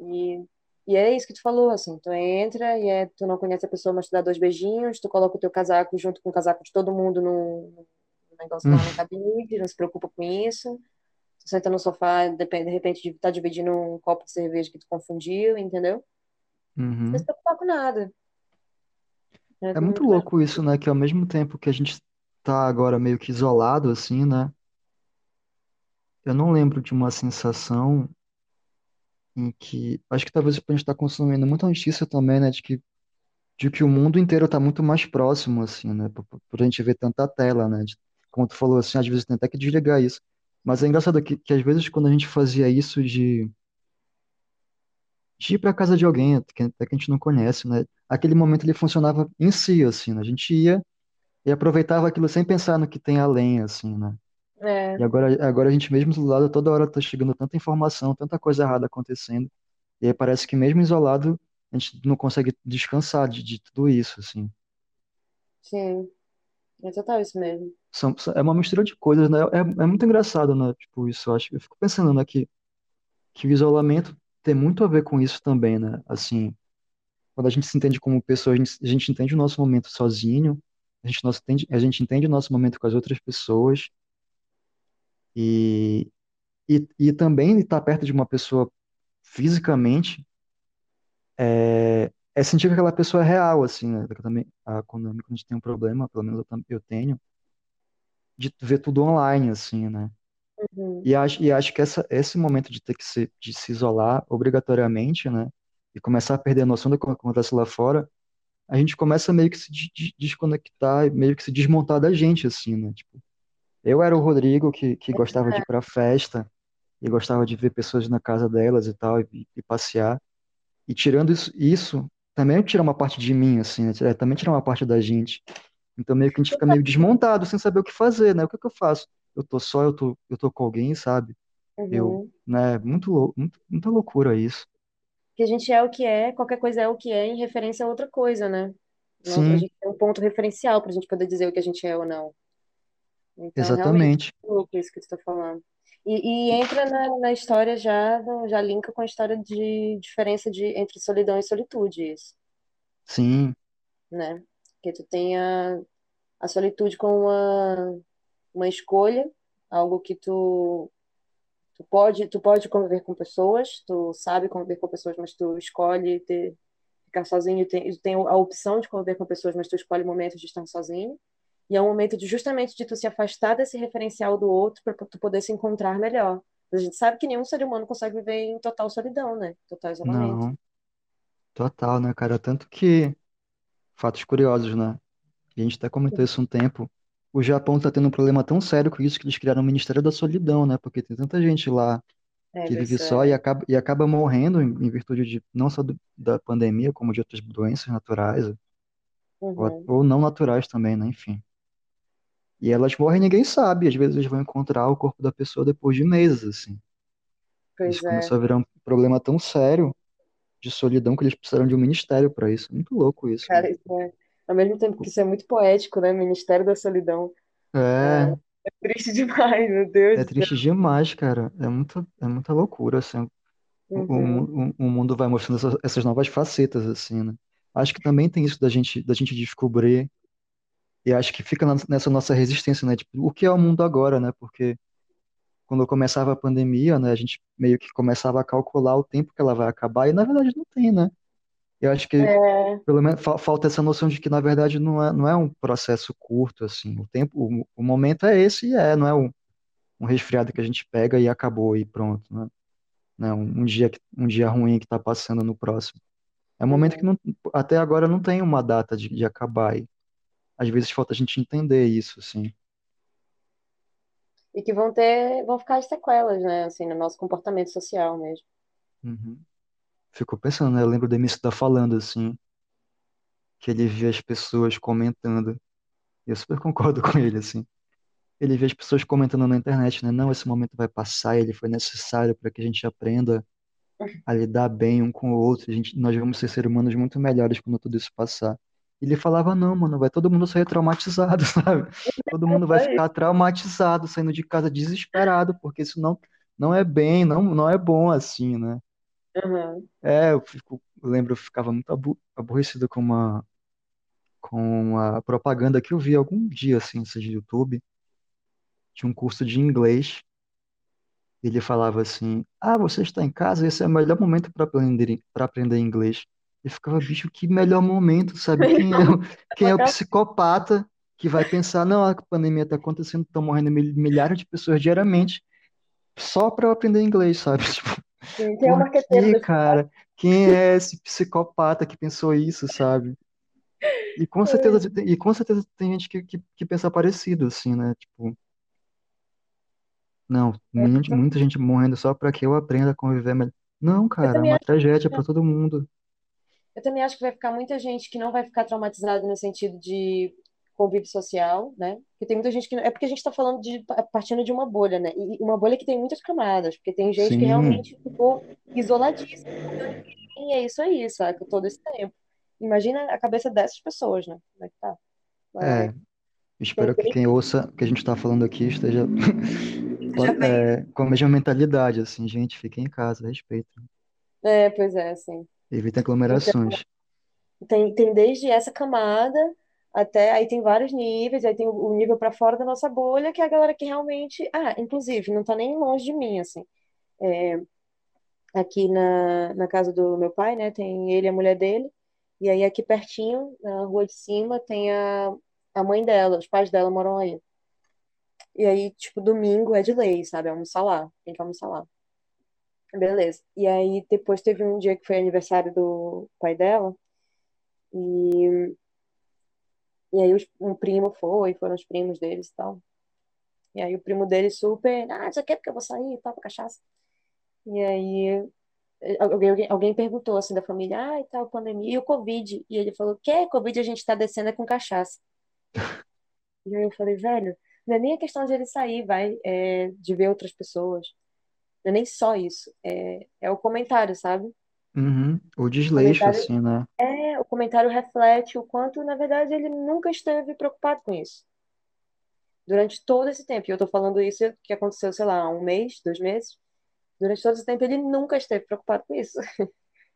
E, e é isso que tu falou, assim, tu entra e é, tu não conhece a pessoa, mas tu dá dois beijinhos, tu coloca o teu casaco junto com o casaco de todo mundo no, no negócio lá no cabide, não se preocupa com isso. Tu senta no sofá, depende, de repente, de estar dividindo um copo de cerveja que tu confundiu, entendeu? Não se Uhum. preocupar com nada. É É muito louco isso, né? Que ao mesmo tempo que a gente tá agora meio que isolado, assim, né? Eu não lembro de uma sensação em que. Acho que talvez a gente está consumindo muita notícia também, né? De que, de que o mundo inteiro tá muito mais próximo, assim, né? Por, por a gente ver tanta tela, né? De, como tu falou, assim, às vezes tem até que desligar isso. Mas é engraçado que, que às vezes quando a gente fazia isso de, de ir pra casa de alguém, que até que a gente não conhece, né? Aquele momento ele funcionava em si, assim, né? A gente ia e aproveitava aquilo sem pensar no que tem além, assim, né? E É, agora, agora a gente mesmo isolado, toda hora tá chegando tanta informação, tanta coisa errada acontecendo. E aí parece que mesmo isolado, a gente não consegue descansar de, de tudo isso, assim. sim, é total isso mesmo. São, é uma mistura de coisas, né? É, é muito engraçado, né? Tipo, isso, eu acho. Eu fico pensando, né, que, que o isolamento tem muito a ver com isso também, né? Assim, quando a gente se entende como pessoa, a gente, a gente entende o nosso momento sozinho, a gente, nosso, a gente entende o nosso momento com as outras pessoas, e, e, e também estar perto de uma pessoa fisicamente é, é sentir que aquela pessoa é real, assim, né? Eu também, ah, quando, quando a gente tem um problema, pelo menos eu, eu tenho, de ver tudo online, assim, né? Uhum, E acho, e acho que essa, esse momento de ter que se, de se isolar obrigatoriamente, né? E começar a perder a noção do que acontece lá fora, a gente começa meio que se de- de- desconectar, meio que se desmontar da gente, assim, né? Tipo, eu era o Rodrigo que, que gostava de ir pra festa e gostava de ver pessoas na casa delas e tal, e, e passear. E tirando isso, isso também tira uma parte de mim, assim, né? Tira- Também tira uma parte da gente. Então meio que a gente fica meio desmontado, sem saber o que fazer, né? O que é que eu faço? Eu tô só, eu tô, eu tô com alguém, sabe? Eu, uhum. né? Muito, muito, muita loucura isso. Que a gente é o que é, qualquer coisa é o que é em referência a outra coisa, né? Não, a Sim, gente tem um ponto referencial para a gente poder dizer o que a gente é ou não. Então, exatamente. é isso que tu tá falando. E, e entra na, na história já, já linka com a história de diferença de, entre solidão e solitude, isso, Sim, né? Que tu tem a, a solitude como uma, uma escolha, algo que tu, tu pode, tu pode conviver com pessoas, tu sabe conviver com pessoas, mas tu escolhe ter, ficar sozinho, tem, tem a opção de conviver com pessoas, mas tu escolhe momentos de estar sozinho. E é um momento de, justamente de tu se afastar desse referencial do outro para tu poder se encontrar melhor. A gente sabe que nenhum ser humano consegue viver em total solidão, né? Total isolamento. não, total, né, cara? Tanto que, fatos curiosos, né? A gente até comentou isso um tempo. O Japão tá tendo um problema tão sério com isso que eles criaram o Ministério da Solidão, né? Porque tem tanta gente lá É, que vive só e acaba, e acaba morrendo em, em virtude de não só do- da pandemia, como de outras doenças naturais, ou, Uhum. ou não naturais também, né? Enfim. E elas morrem e ninguém sabe. Às vezes eles vão encontrar o corpo da pessoa depois de meses, assim. Isso Pois é. começou a virar um problema tão sério de solidão que eles precisaram de um ministério para isso. Muito louco isso, né? Cara, isso é. Ao mesmo tempo que isso é muito poético, né? Ministério da Solidão. É, É, é triste demais, meu Deus é triste demais, cara. É muita, é muita loucura, assim. O, o, Uhum. mu- o mundo vai mostrando essas, essas novas facetas, assim, né? Acho que também tem isso da gente, da gente descobrir. E acho que fica nessa nossa resistência, né? Tipo, o que é o mundo agora, né? Porque quando começava a pandemia, né, a gente meio que começava a calcular o tempo que ela vai acabar, e na verdade não tem, né? Eu acho que É, pelo menos fa- falta essa noção de que na verdade não é, não é um processo curto, assim. O tempo, o, o momento é esse e é, não é um, um resfriado que a gente pega e acabou e pronto, né? Não é um, dia, que- um dia ruim que tá passando no próximo. É um momento que não, até agora não tem uma data de, de acabar. E às vezes falta a gente entender isso, assim. E que vão ter, vão ficar as sequelas, né? Assim, no nosso comportamento social mesmo. Uhum. Fico pensando, né? Eu lembro do MC da falando, assim, que ele via as pessoas comentando. E eu super concordo com ele, assim. Ele vê as pessoas comentando na internet, né? Não, esse momento vai passar, ele foi necessário para que a gente aprenda a lidar bem um com o outro. A gente, nós vamos ser seres humanos muito melhores quando tudo isso passar. Ele falava, não, mano, vai todo mundo sair traumatizado, sabe? Todo mundo vai É isso. ficar traumatizado, saindo de casa desesperado, porque isso não, não é bem, não, não é bom assim, né? Uhum. É, eu fico, eu lembro, eu ficava muito abu- aborrecido com uma, com uma propaganda que eu vi algum dia, assim, seja de YouTube, de um curso de inglês Ele falava assim: Ah, você está em casa, esse é o melhor momento para aprender, para aprender inglês. E ficava, bicho, que melhor momento, sabe? Quem é o, quem é o psicopata que vai pensar: Não, a pandemia está acontecendo, estão morrendo mil- milhares de pessoas diariamente só para eu aprender inglês, sabe? Tipo, Sim, Quem é o marqueteiro cara? Quem é esse psicopata que pensou isso, sabe? E com certeza, e com certeza tem gente que, que, que pensa parecido, assim, né? Tipo, Não, muita muita gente morrendo só para que eu aprenda a conviver melhor. Não, Eu cara, é uma tragédia para todo mundo. Eu também acho que vai ficar muita gente que não vai ficar traumatizada no sentido de convívio social, né? Porque tem muita gente que. É porque a gente está falando de partindo de uma bolha, né? E uma bolha que tem muitas camadas, porque tem gente que Sim, realmente ficou isoladíssima, e é isso aí, sabe? Todo esse tempo. Imagina a cabeça dessas pessoas, né? Como é que tá? é. Mas Espero que quem ouça o que a gente está falando aqui esteja é, com a mesma mentalidade, assim, gente, fiquem em casa, respeitem, É, pois é, assim. Então, aglomerações. tem, tem desde essa camada até aí tem vários níveis, aí tem o, nível para fora da nossa bolha, que é a galera que realmente, ah, inclusive, não tá nem longe de mim, assim. Aqui na, na casa do meu pai, né, tem ele e a mulher dele, e aí aqui pertinho, na rua de cima, tem a, a mãe dela, os pais dela moram aí. E aí, tipo, domingo é de lei, sabe? É almoçar lá, tem que almoçar lá. Beleza. E aí depois teve um dia que foi aniversário do pai dela, e E aí os- um primo foi, foram os primos deles e tal. E aí o primo dele super, ah, já quer porque eu vou sair e tal, pra cachaça. E aí alguém, alguém, alguém perguntou assim da família, ah, e tal, pandemia, e o Covid? E ele falou, que Covid a gente tá descendo é com cachaça. E aí eu falei, velho, não é nem a questão de ele sair, vai, é, de ver outras pessoas. Não é nem só isso, é, é o comentário, sabe? O Uhum. O desleixo, comentário, assim, né? é, o comentário reflete o quanto, na verdade, ele nunca esteve preocupado com isso. durante todo esse tempo. E eu tô falando isso que aconteceu, sei lá, um mês, dois meses. Durante todo esse tempo ele nunca esteve preocupado com isso.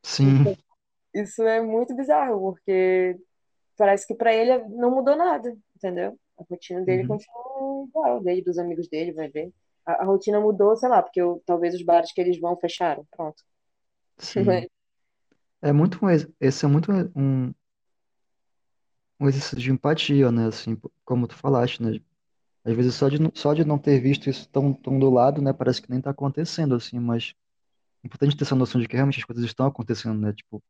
Sim, Então, isso é muito bizarro, porque parece que pra ele não mudou nada, entendeu? A rotina dele uhum. continua igual, dele, dos amigos dele, vai ver. A, a rotina mudou, sei lá, porque eu- talvez os bares que eles vão fecharam, pronto. Sim. É muito, um esse é muito um, um exercício de empatia, né? Assim, como tu falaste, né? Às vezes só de, não- só de não ter visto isso tão, tão do lado, né? Parece que nem tá acontecendo, assim, mas é importante ter essa noção de que realmente as coisas estão acontecendo, né? Tipo,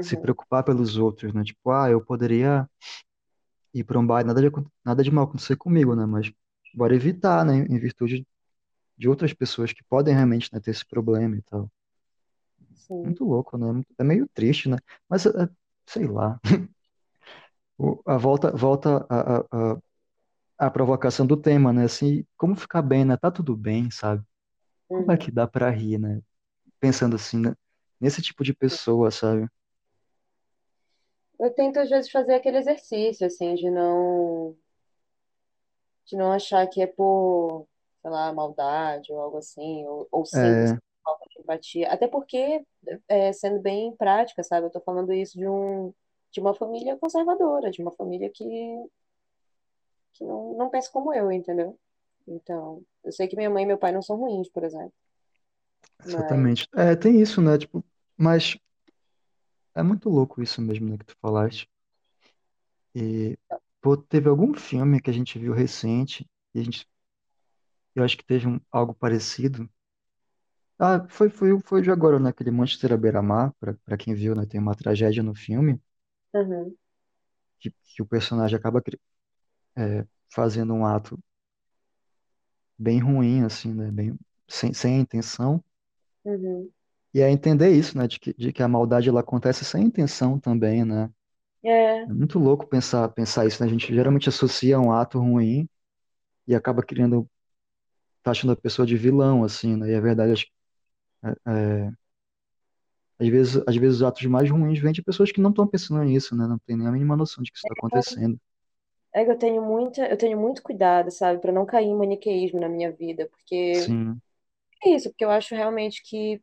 se Uhum, preocupar pelos outros, né? Tipo, ah, eu poderia ir para um bar, nada de, nada de mal acontecer comigo, né? Mas bora evitar, né? Em virtude de outras pessoas que podem realmente, né, ter esse problema e tal. sim. Muito louco, né? É meio triste, né? Mas, é, sei lá. A volta, volta a, a, a, a provocação do tema, né? Assim, como ficar bem, né? Tá tudo bem, sabe? Como é que Uhum. dá pra rir, né? Pensando assim, né? Nesse tipo de pessoa, sabe? Eu tento às vezes fazer aquele exercício, assim, de não de não achar que é por, sei lá, maldade ou algo assim, ou, ou simples É, falta de empatia. Até porque, é, sendo bem prática, sabe? Eu tô falando isso de um, de uma família conservadora, de uma família que que não, não pensa como eu, entendeu? Então, eu sei que minha mãe e meu pai não são ruins, por exemplo. Mas. Exatamente. É, tem isso, né? Tipo, mas é muito louco isso mesmo, né, que tu falaste. E, pô, teve algum filme que a gente viu recente e a gente, eu acho que teve um, algo parecido. Ah, foi, foi, foi de agora, né? Aquele Manchester à beira-mar, pra, pra quem viu, né? Tem uma tragédia no filme Uhum, que, que o personagem acaba cri- é, fazendo um ato bem ruim, assim, né? Bem, sem, sem a intenção. uhum. E é entender isso, né? De que, de que a maldade ela acontece sem intenção também, né? É, É muito louco pensar, pensar isso, né? A gente geralmente associa um ato ruim e acaba criando, tá achando a pessoa de vilão, assim, né? E a verdade, acho que, é, é, às vezes, às vezes os atos mais ruins vêm de pessoas que não estão pensando nisso, né? Não tem nem a mínima noção de que isso está acontecendo. é que eu tenho muita, eu tenho muito cuidado, sabe, para não cair em maniqueísmo na minha vida, porque Sim. é isso, porque eu acho realmente que,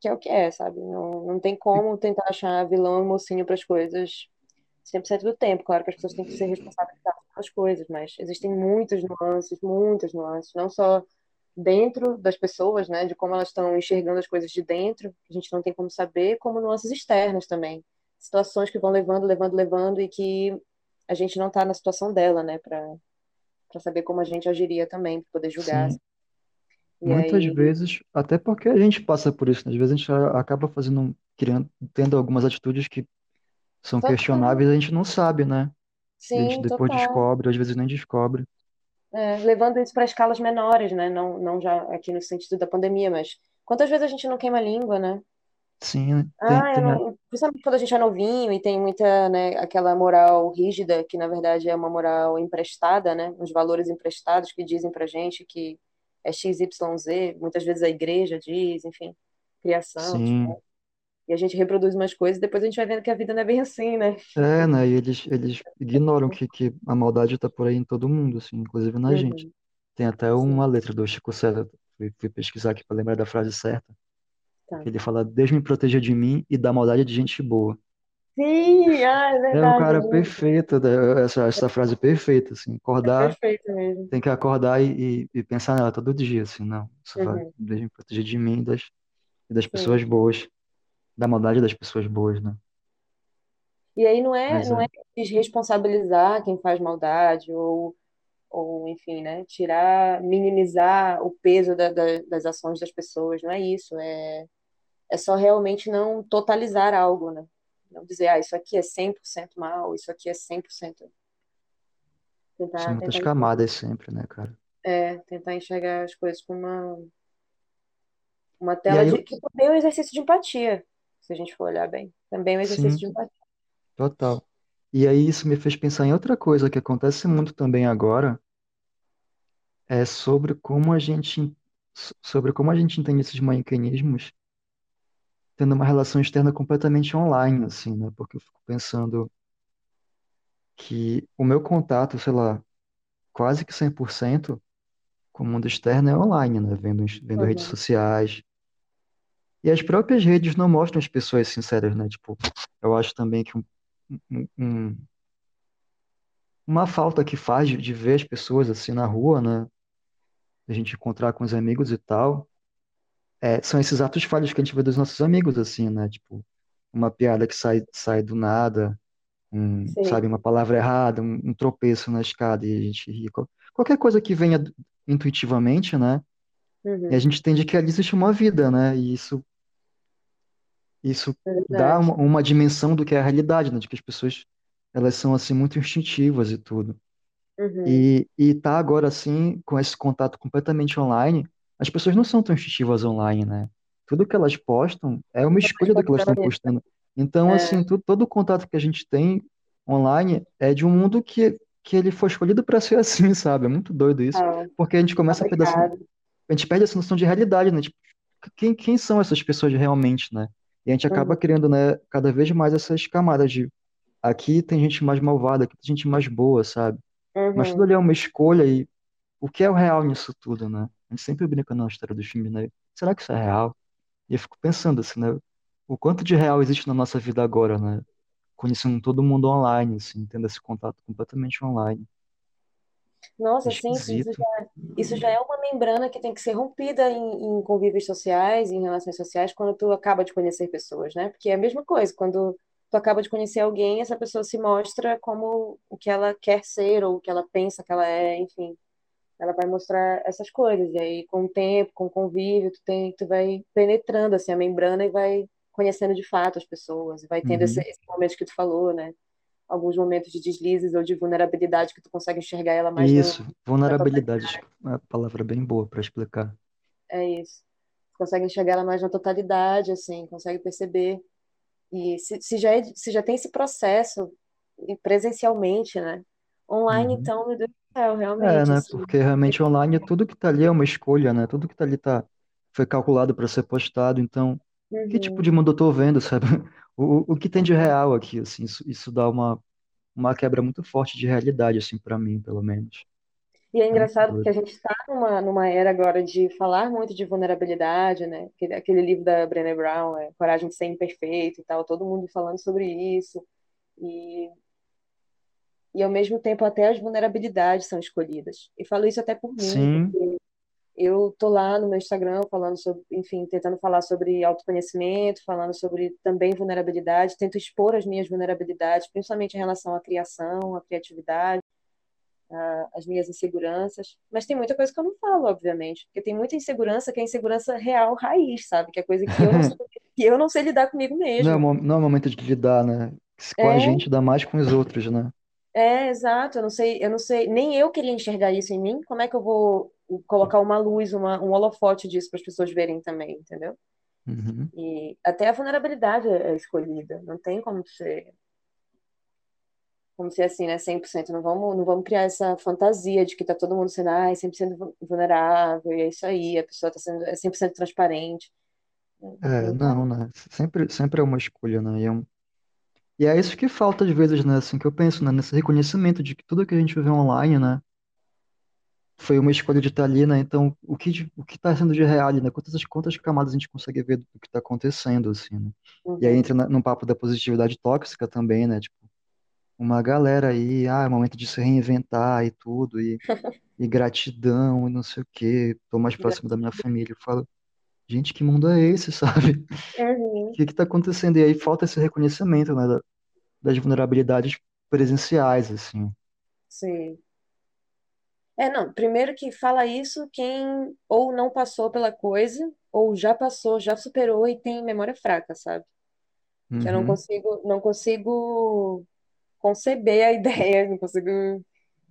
que é o que é, sabe? Não, não tem como tentar achar vilão e mocinho para as coisas 100% do tempo. Claro que as pessoas têm que ser responsabilizadas pelas coisas, mas existem muitas nuances, muitas nuances, não só dentro das pessoas, né, de como elas estão enxergando as coisas de dentro, a gente não tem como saber, como nuances externas também. Situações que vão levando, levando, levando e que a gente não está na situação dela, né, para para saber como a gente agiria também, para poder julgar. Sim. Muitas aí, vezes, até porque a gente passa por isso, né? Às vezes a gente acaba fazendo, criando, tendo algumas atitudes que são total, questionáveis, a gente não sabe, né? E a gente sim, depois total. descobre, às vezes nem descobre. É, levando isso para escalas menores, né? Não, não já aqui no sentido da pandemia, mas quantas vezes a gente não queima a língua, né? Sim, tem, Ah, tem, não. Principalmente quando a gente é novinho e tem muita, né, aquela moral rígida, que na verdade é uma moral emprestada, né? Uns valores emprestados que dizem pra gente que é X, Y, Z, muitas vezes a igreja diz, enfim, criação, sim, tipo, e a gente reproduz umas coisas e depois a gente vai vendo que a vida não é bem assim, né? é, né? E eles, eles ignoram que, que a maldade está por aí em todo mundo, assim, inclusive na gente. Uhum, Tem até sim, uma letra do Chico César, fui, fui pesquisar aqui para lembrar da frase certa, tá. ele fala: Deus me proteja de mim e da maldade de gente boa. Sim, ah, é É um verdade, cara lindo. perfeito, né? essa, essa frase perfeita, assim, É acordar, mesmo. tem que acordar e, e, pensar nela todo dia, assim, não, isso vai, Uhum, Deus me proteger de mim e das, e das sim. pessoas boas, da maldade das pessoas boas, né? E aí não é, Mas não é, é desresponsabilizar quem faz maldade ou, ou enfim, né, tirar, minimizar o peso da- da- das ações das pessoas, não é isso, é, é só realmente não totalizar algo, né? Não dizer, ah, isso aqui é 100% mal, isso aqui é 100%. são Tentar, muitas tentar camadas sempre, né, cara? é, tentar enxergar as coisas com uma, uma tela aí, de, que também é um exercício de empatia, se a gente for olhar bem. Também é um exercício sim, de empatia. total. E aí isso me fez pensar em outra coisa que acontece muito também agora, é sobre como a gente, sobre como a gente entende esses mecanismos tendo uma relação externa completamente online, assim, né? Porque eu fico pensando que o meu contato, sei lá, quase que 100% com o mundo externo é online, né? Vendo, vendo redes Uhum. sociais. E as próprias redes não mostram as pessoas sinceras, né? Tipo, eu acho também que um, um- um- uma falta que faz de, ver as pessoas assim na rua, né? A gente encontrar com os amigos e tal, é, são esses atos falhos que a gente vê dos nossos amigos, assim, né? Tipo, uma piada que sai, sai do nada, um, sabe, uma palavra errada, um, um tropeço na escada e a gente ri. Qual- Qualquer coisa que venha intuitivamente, né? E a Uhum. gente entende que ali existe uma vida, né? E isso, isso É dá uma, uma dimensão do que é a realidade, né? De que as pessoas, elas são, assim, muito instintivas e tudo. Uhum. E, e tá agora, assim, com esse contato completamente online, as pessoas não são tão instintivas online, né? Tudo que elas postam é uma É escolha do que elas estão espontâneo. postando. Então, É, assim, tu- todo o contato que a gente tem online é de um mundo que, que ele foi escolhido para ser assim, sabe? É muito doido isso, porque a gente começa a perder essa, a gente perde essa noção de realidade, né? Tipo, quem, quem são essas pessoas realmente, né? E a gente acaba Uhum. criando, né, cada vez mais essas camadas de aqui tem gente mais malvada, aqui tem gente mais boa, sabe? Mas tudo Uhum. ali é uma escolha e o que é o real nisso tudo, né? A gente sempre brinca na história do filme, né? Será que isso é real? E eu fico pensando assim, né? O quanto de real existe na nossa vida agora, né? Conhecendo todo mundo online, assim, tendo esse contato completamente online. Nossa, sim, sim, isso já, isso já é uma membrana que tem que ser rompida em, em convívios sociais, em relações sociais, quando tu acaba de conhecer pessoas, né? Porque é a mesma coisa, quando tu acaba de conhecer alguém, essa pessoa se mostra como o que ela quer ser ou o que ela pensa que ela é, enfim. Ela vai mostrar essas coisas. E aí, com o tempo, com o convívio, tu tem, tu vai penetrando assim a membrana e vai conhecendo de fato as pessoas, vai tendo esse, Uhum. esse momento que tu falou, né? Alguns momentos de deslizes ou de vulnerabilidade que tu consegue enxergar ela mais no, Isso, na vulnerabilidade, é uma palavra bem boa para explicar. É isso. Tu consegue enxergar ela mais na totalidade, assim, consegue perceber. E se, se já, é- se já tem esse processo presencialmente, né? Online, Uhum. então, meu Deus do céu, É, realmente, né? assim. Porque realmente online tudo que tá ali é uma escolha, né? Tudo que tá ali tá, foi calculado para ser postado. Então, que tipo Uhum. de mundo eu tô vendo, sabe? O, o que tem de real aqui, assim, isso, isso dá uma, uma quebra muito forte de realidade, assim, para mim, pelo menos. E é É engraçado porque a gente está numa, numa era agora de falar muito de vulnerabilidade, né? Aquele, aquele livro da Brené Brown, é, Coragem de Ser Imperfeito e tal, todo mundo falando sobre isso. E, e ao mesmo tempo até as vulnerabilidades são escolhidas. E falo isso até por mim, Sim, porque eu tô lá no meu Instagram falando sobre, enfim, tentando falar sobre autoconhecimento, falando sobre também vulnerabilidade, tento expor as minhas vulnerabilidades, principalmente em relação à criação, à criatividade as minhas inseguranças, mas tem muita coisa que eu não falo, obviamente, porque tem muita insegurança que é insegurança real, raiz, sabe? Que é coisa que eu não sei, que eu não sei lidar comigo não é, não é o momento de lidar, né? Com a É, gente, dá mais com os outros, né? é, exato, eu não sei, eu não sei, nem eu queria enxergar isso em mim, como é que eu vou colocar uma luz, uma, um holofote disso para as pessoas verem também, entendeu? Uhum. E até a vulnerabilidade é escolhida, não tem como ser como ser assim, né, 100%. Não vamos, não vamos criar essa fantasia de que tá todo mundo sendo, ai, 100% vu- vulnerável, e é isso aí, a pessoa tá sendo é 100% transparente. É, Não não, né? Sempre, sempre é uma escolha, né? E é, um- e é isso que falta às vezes, né? Assim que eu penso, né? Nesse reconhecimento de que tudo que a gente vê online, né? Foi uma escolha de estar ali, né? Então, o que, o que está sendo de real né? Quantas, quantas camadas a gente consegue ver do que está acontecendo, assim, né? E aí Uhum. entra no papo da positividade tóxica também, né? Tipo, uma galera aí, ah, é momento de se reinventar e tudo, e, e gratidão, e não sei o quê, tô mais próximo da minha família. Eu falo, gente, que mundo é esse, sabe? O Uhum. que que tá acontecendo? E aí falta esse reconhecimento, né, da- das vulnerabilidades presenciais, assim. Sim. É, não, primeiro que fala isso quem ou não passou pela coisa, ou já passou, já superou e tem memória fraca, sabe? Que eu não Uhum, consigo, não consigo conceber a ideia, não consigo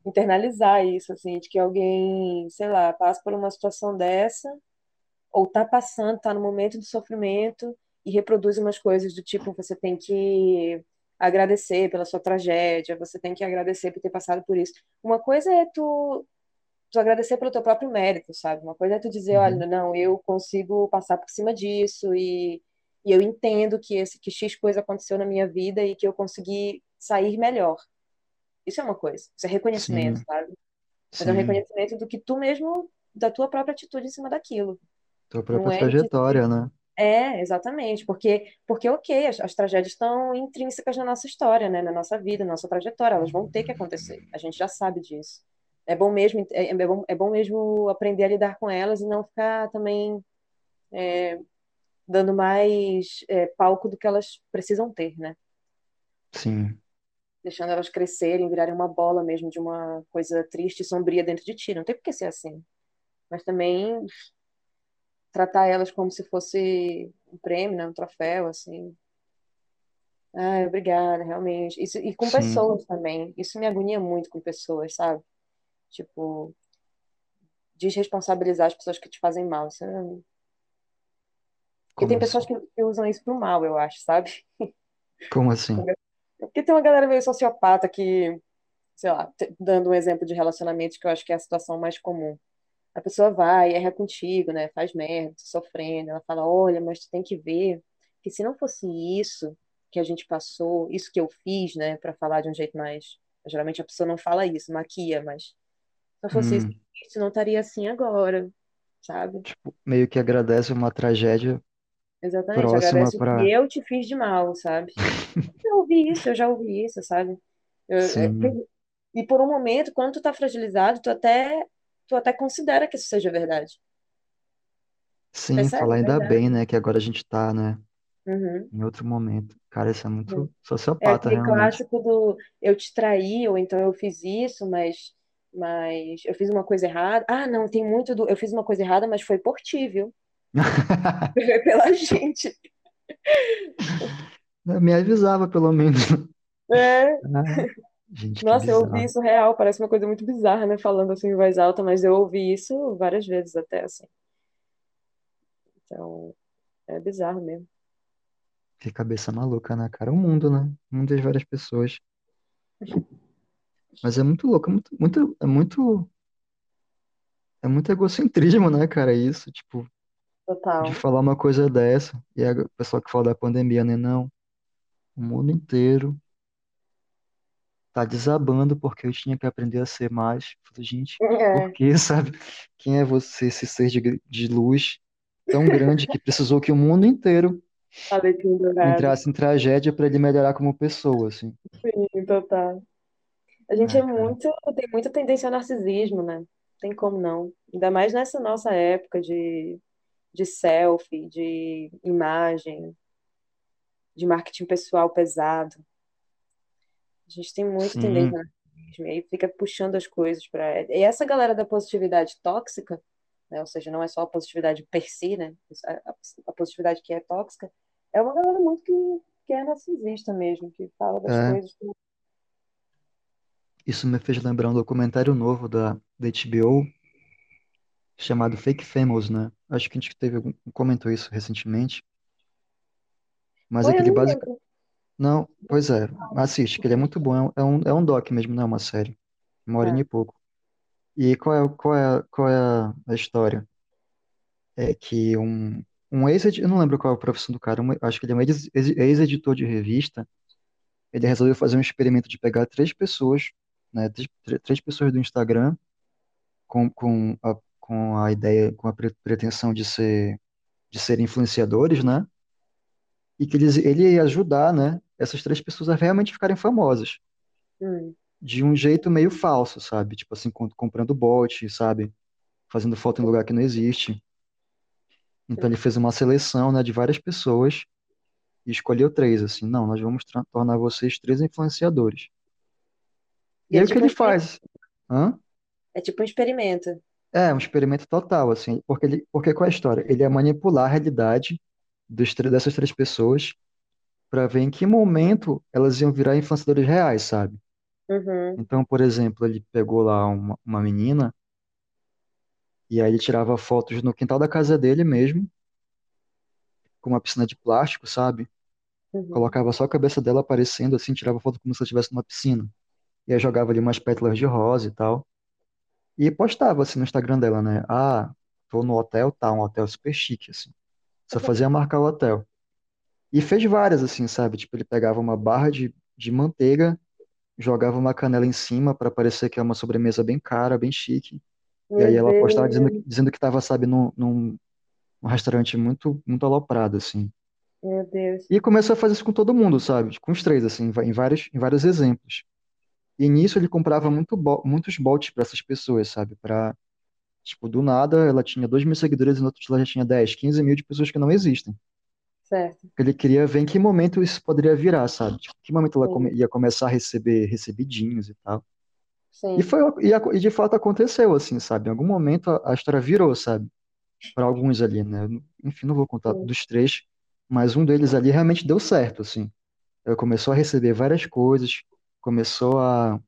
internalizar isso, assim, de que alguém, sei lá, passa por uma situação dessa ou tá passando, tá no momento de sofrimento e reproduz umas coisas do tipo, você tem que agradecer pela sua tragédia, você tem que agradecer por ter passado por isso. Uma coisa é tu, tu agradecer pelo teu próprio mérito, sabe? Uma coisa é tu dizer, uhum, olha, não, eu consigo passar por cima disso e, e eu entendo que esse que X coisa aconteceu na minha vida e que eu consegui sair melhor. Isso é uma coisa, isso é reconhecimento, sim, sabe? Mas é um sim. reconhecimento do que tu mesmo, da tua própria atitude em cima daquilo. Tua própria é de trajetória, né? é, exatamente, porque, porque ok, as, as tragédias estão intrínsecas na nossa história, né, na nossa vida, na nossa trajetória, elas vão ter que acontecer, a gente já sabe disso. É bom mesmo, é, é bom, é bom mesmo aprender a lidar com elas e não ficar também dando mais é, palco do que elas precisam ter, né? Sim, Deixando elas crescerem, virarem uma bola mesmo de uma coisa triste e sombria dentro de ti. Não tem por que ser assim. Mas também tratar elas como se fosse um prêmio, né, um troféu, assim, Ai, obrigada, realmente. Isso, e com sim. pessoas também. Isso me agonia muito com pessoas, sabe? Tipo, desresponsabilizar as pessoas que te fazem mal. Isso é- Porque Como tem pessoas assim? que, que usam isso pro mal, eu acho, sabe? Como assim? Porque tem uma galera meio sociopata que, sei lá, dando um exemplo de relacionamento que eu acho que é a situação mais comum. A pessoa vai, erra contigo, né? Faz merda, tá sofrendo. Ela fala: Olha, mas tu tem que ver que se não fosse isso que a gente passou, isso que eu fiz, né? Pra falar de um jeito mais. Geralmente a pessoa não fala isso, maquia, mas se não fosse isso, Hum, isso não estaria assim agora, sabe? tipo, meio que agradece uma tragédia Exatamente. próxima Agradece o que pra. eu te fiz de mal, sabe? Eu já ouvi isso, eu já ouvi isso, sabe? Eu- é, Sim, E por um momento, quando tu tá fragilizado, tu até, tu até considera que isso seja verdade. Sim, Percebe? falar ainda bem, Verdade. né, que agora a gente tá, né, Uhum. em outro momento. Cara, isso é muito É sociopata, aquele realmente. clássico do eu te traí, ou então eu fiz isso, mas, mas eu fiz uma coisa errada. Ah, não, tem muito do eu fiz uma coisa errada, mas foi por ti, viu? Foi pela gente. Me avisava, pelo menos. É. Ah, gente, Nossa, eu ouvi isso real, parece uma coisa muito bizarra, né? Falando assim em voz alta, mas eu ouvi isso várias vezes até, assim. Então, é bizarro mesmo. Que cabeça maluca, né, cara? O mundo, né? O mundo das várias pessoas. Mas é muito louco, é muito, muito, é muito, é muito egocentrismo, né, cara? Isso, tipo, de Total. falar uma coisa dessa. E aí o pessoal que fala da pandemia, né? Não, o mundo inteiro tá desabando porque eu tinha que aprender a ser mais. Eu falei, gente, por É, quê, sabe? Quem é você, esse ser de, de luz tão grande que precisou que o mundo inteiro a dourada. entrasse em tragédia para ele melhorar como pessoa, assim? Sim, total. A gente é cara, muito, tem muita tendência ao narcisismo, né? Tem como não. Ainda mais nessa nossa época de, de selfie, de imagem, de marketing pessoal pesado. A gente tem muito tendência ao narcisismo. E aí fica puxando as coisas para. E essa galera da positividade tóxica, né? Ou seja, não é só a positividade per si, né? A positividade que é tóxica, é uma galera muito que, que é narcisista mesmo, que fala das é, coisas. Isso me fez lembrar um documentário novo da, da HBO chamado Fake Famous, né? Acho que a gente teve algum, comentou isso recentemente, mas eu aquele básico, lembro. não, pois é, assiste, que ele é muito bom, é um, é um doc mesmo, não é uma série, uma horinha Tá. e pouco. E qual é, qual é, qual é a história? É que um, um ex, eu não lembro qual é a profissão do cara, acho que ele é um ex- ex- ex-editor de revista, ele resolveu fazer um experimento de pegar três pessoas, né, três, três pessoas do Instagram, com, com a, com a ideia, com a pre- pretensão de ser, de ser influenciadores, né, e que eles, ele ia ajudar, né, essas três pessoas a realmente ficarem famosas, Hum, de um jeito meio falso, sabe, tipo assim, com- comprando bot, sabe, fazendo foto em lugar que não existe. Então ele fez uma seleção, né, de várias pessoas e escolheu três, assim, não, nós vamos tornar vocês três influenciadores. E é aí o que tipo um ele experimento. faz? Hã? É tipo um experimento. É um experimento total, assim, porque ele, porque qual é a história? Ele ia manipular a realidade dos, dessas três pessoas para ver em que momento elas iam virar influenciadores reais, sabe? Uhum, Então, por exemplo, ele pegou lá uma, uma menina e aí ele tirava fotos no quintal da casa dele mesmo, com uma piscina de plástico, sabe? uhum. Colocava só a cabeça dela aparecendo assim, tirava foto como se ela estivesse numa piscina. E aí jogava ali umas pétalas de rosa e tal. E postava assim no Instagram dela, né? Ah, tô no hotel, tá, um hotel super chique, assim. Só fazia marcar o hotel. E fez várias, assim, sabe? Tipo, ele pegava uma barra de, de manteiga, jogava uma canela em cima para parecer que é uma sobremesa bem cara, bem chique. E Meu aí ela postava dizendo, dizendo que tava, sabe, num, num, num restaurante muito, muito aloprado, assim. meu Deus. E começou a fazer isso com todo mundo, sabe? Com os três, assim, em vários, em vários exemplos. E nisso ele comprava muito bo- muitos bots para essas pessoas, sabe? Para, tipo, do nada ela tinha 2 mil seguidores e no outro dia ela já tinha 10, 15 mil de pessoas que não existem. Certo. Ele queria ver em que momento isso poderia virar, sabe? Tipo, em que momento ela come- ia começar a receber recebidinhos e tal. E sim, foi, e, e de fato aconteceu, assim, sabe? Em algum momento a, a história virou, sabe? Para alguns ali, né? Enfim, não vou contar sim. dos três, mas um deles ali realmente deu certo, assim. Ela começou a receber várias coisas, começou a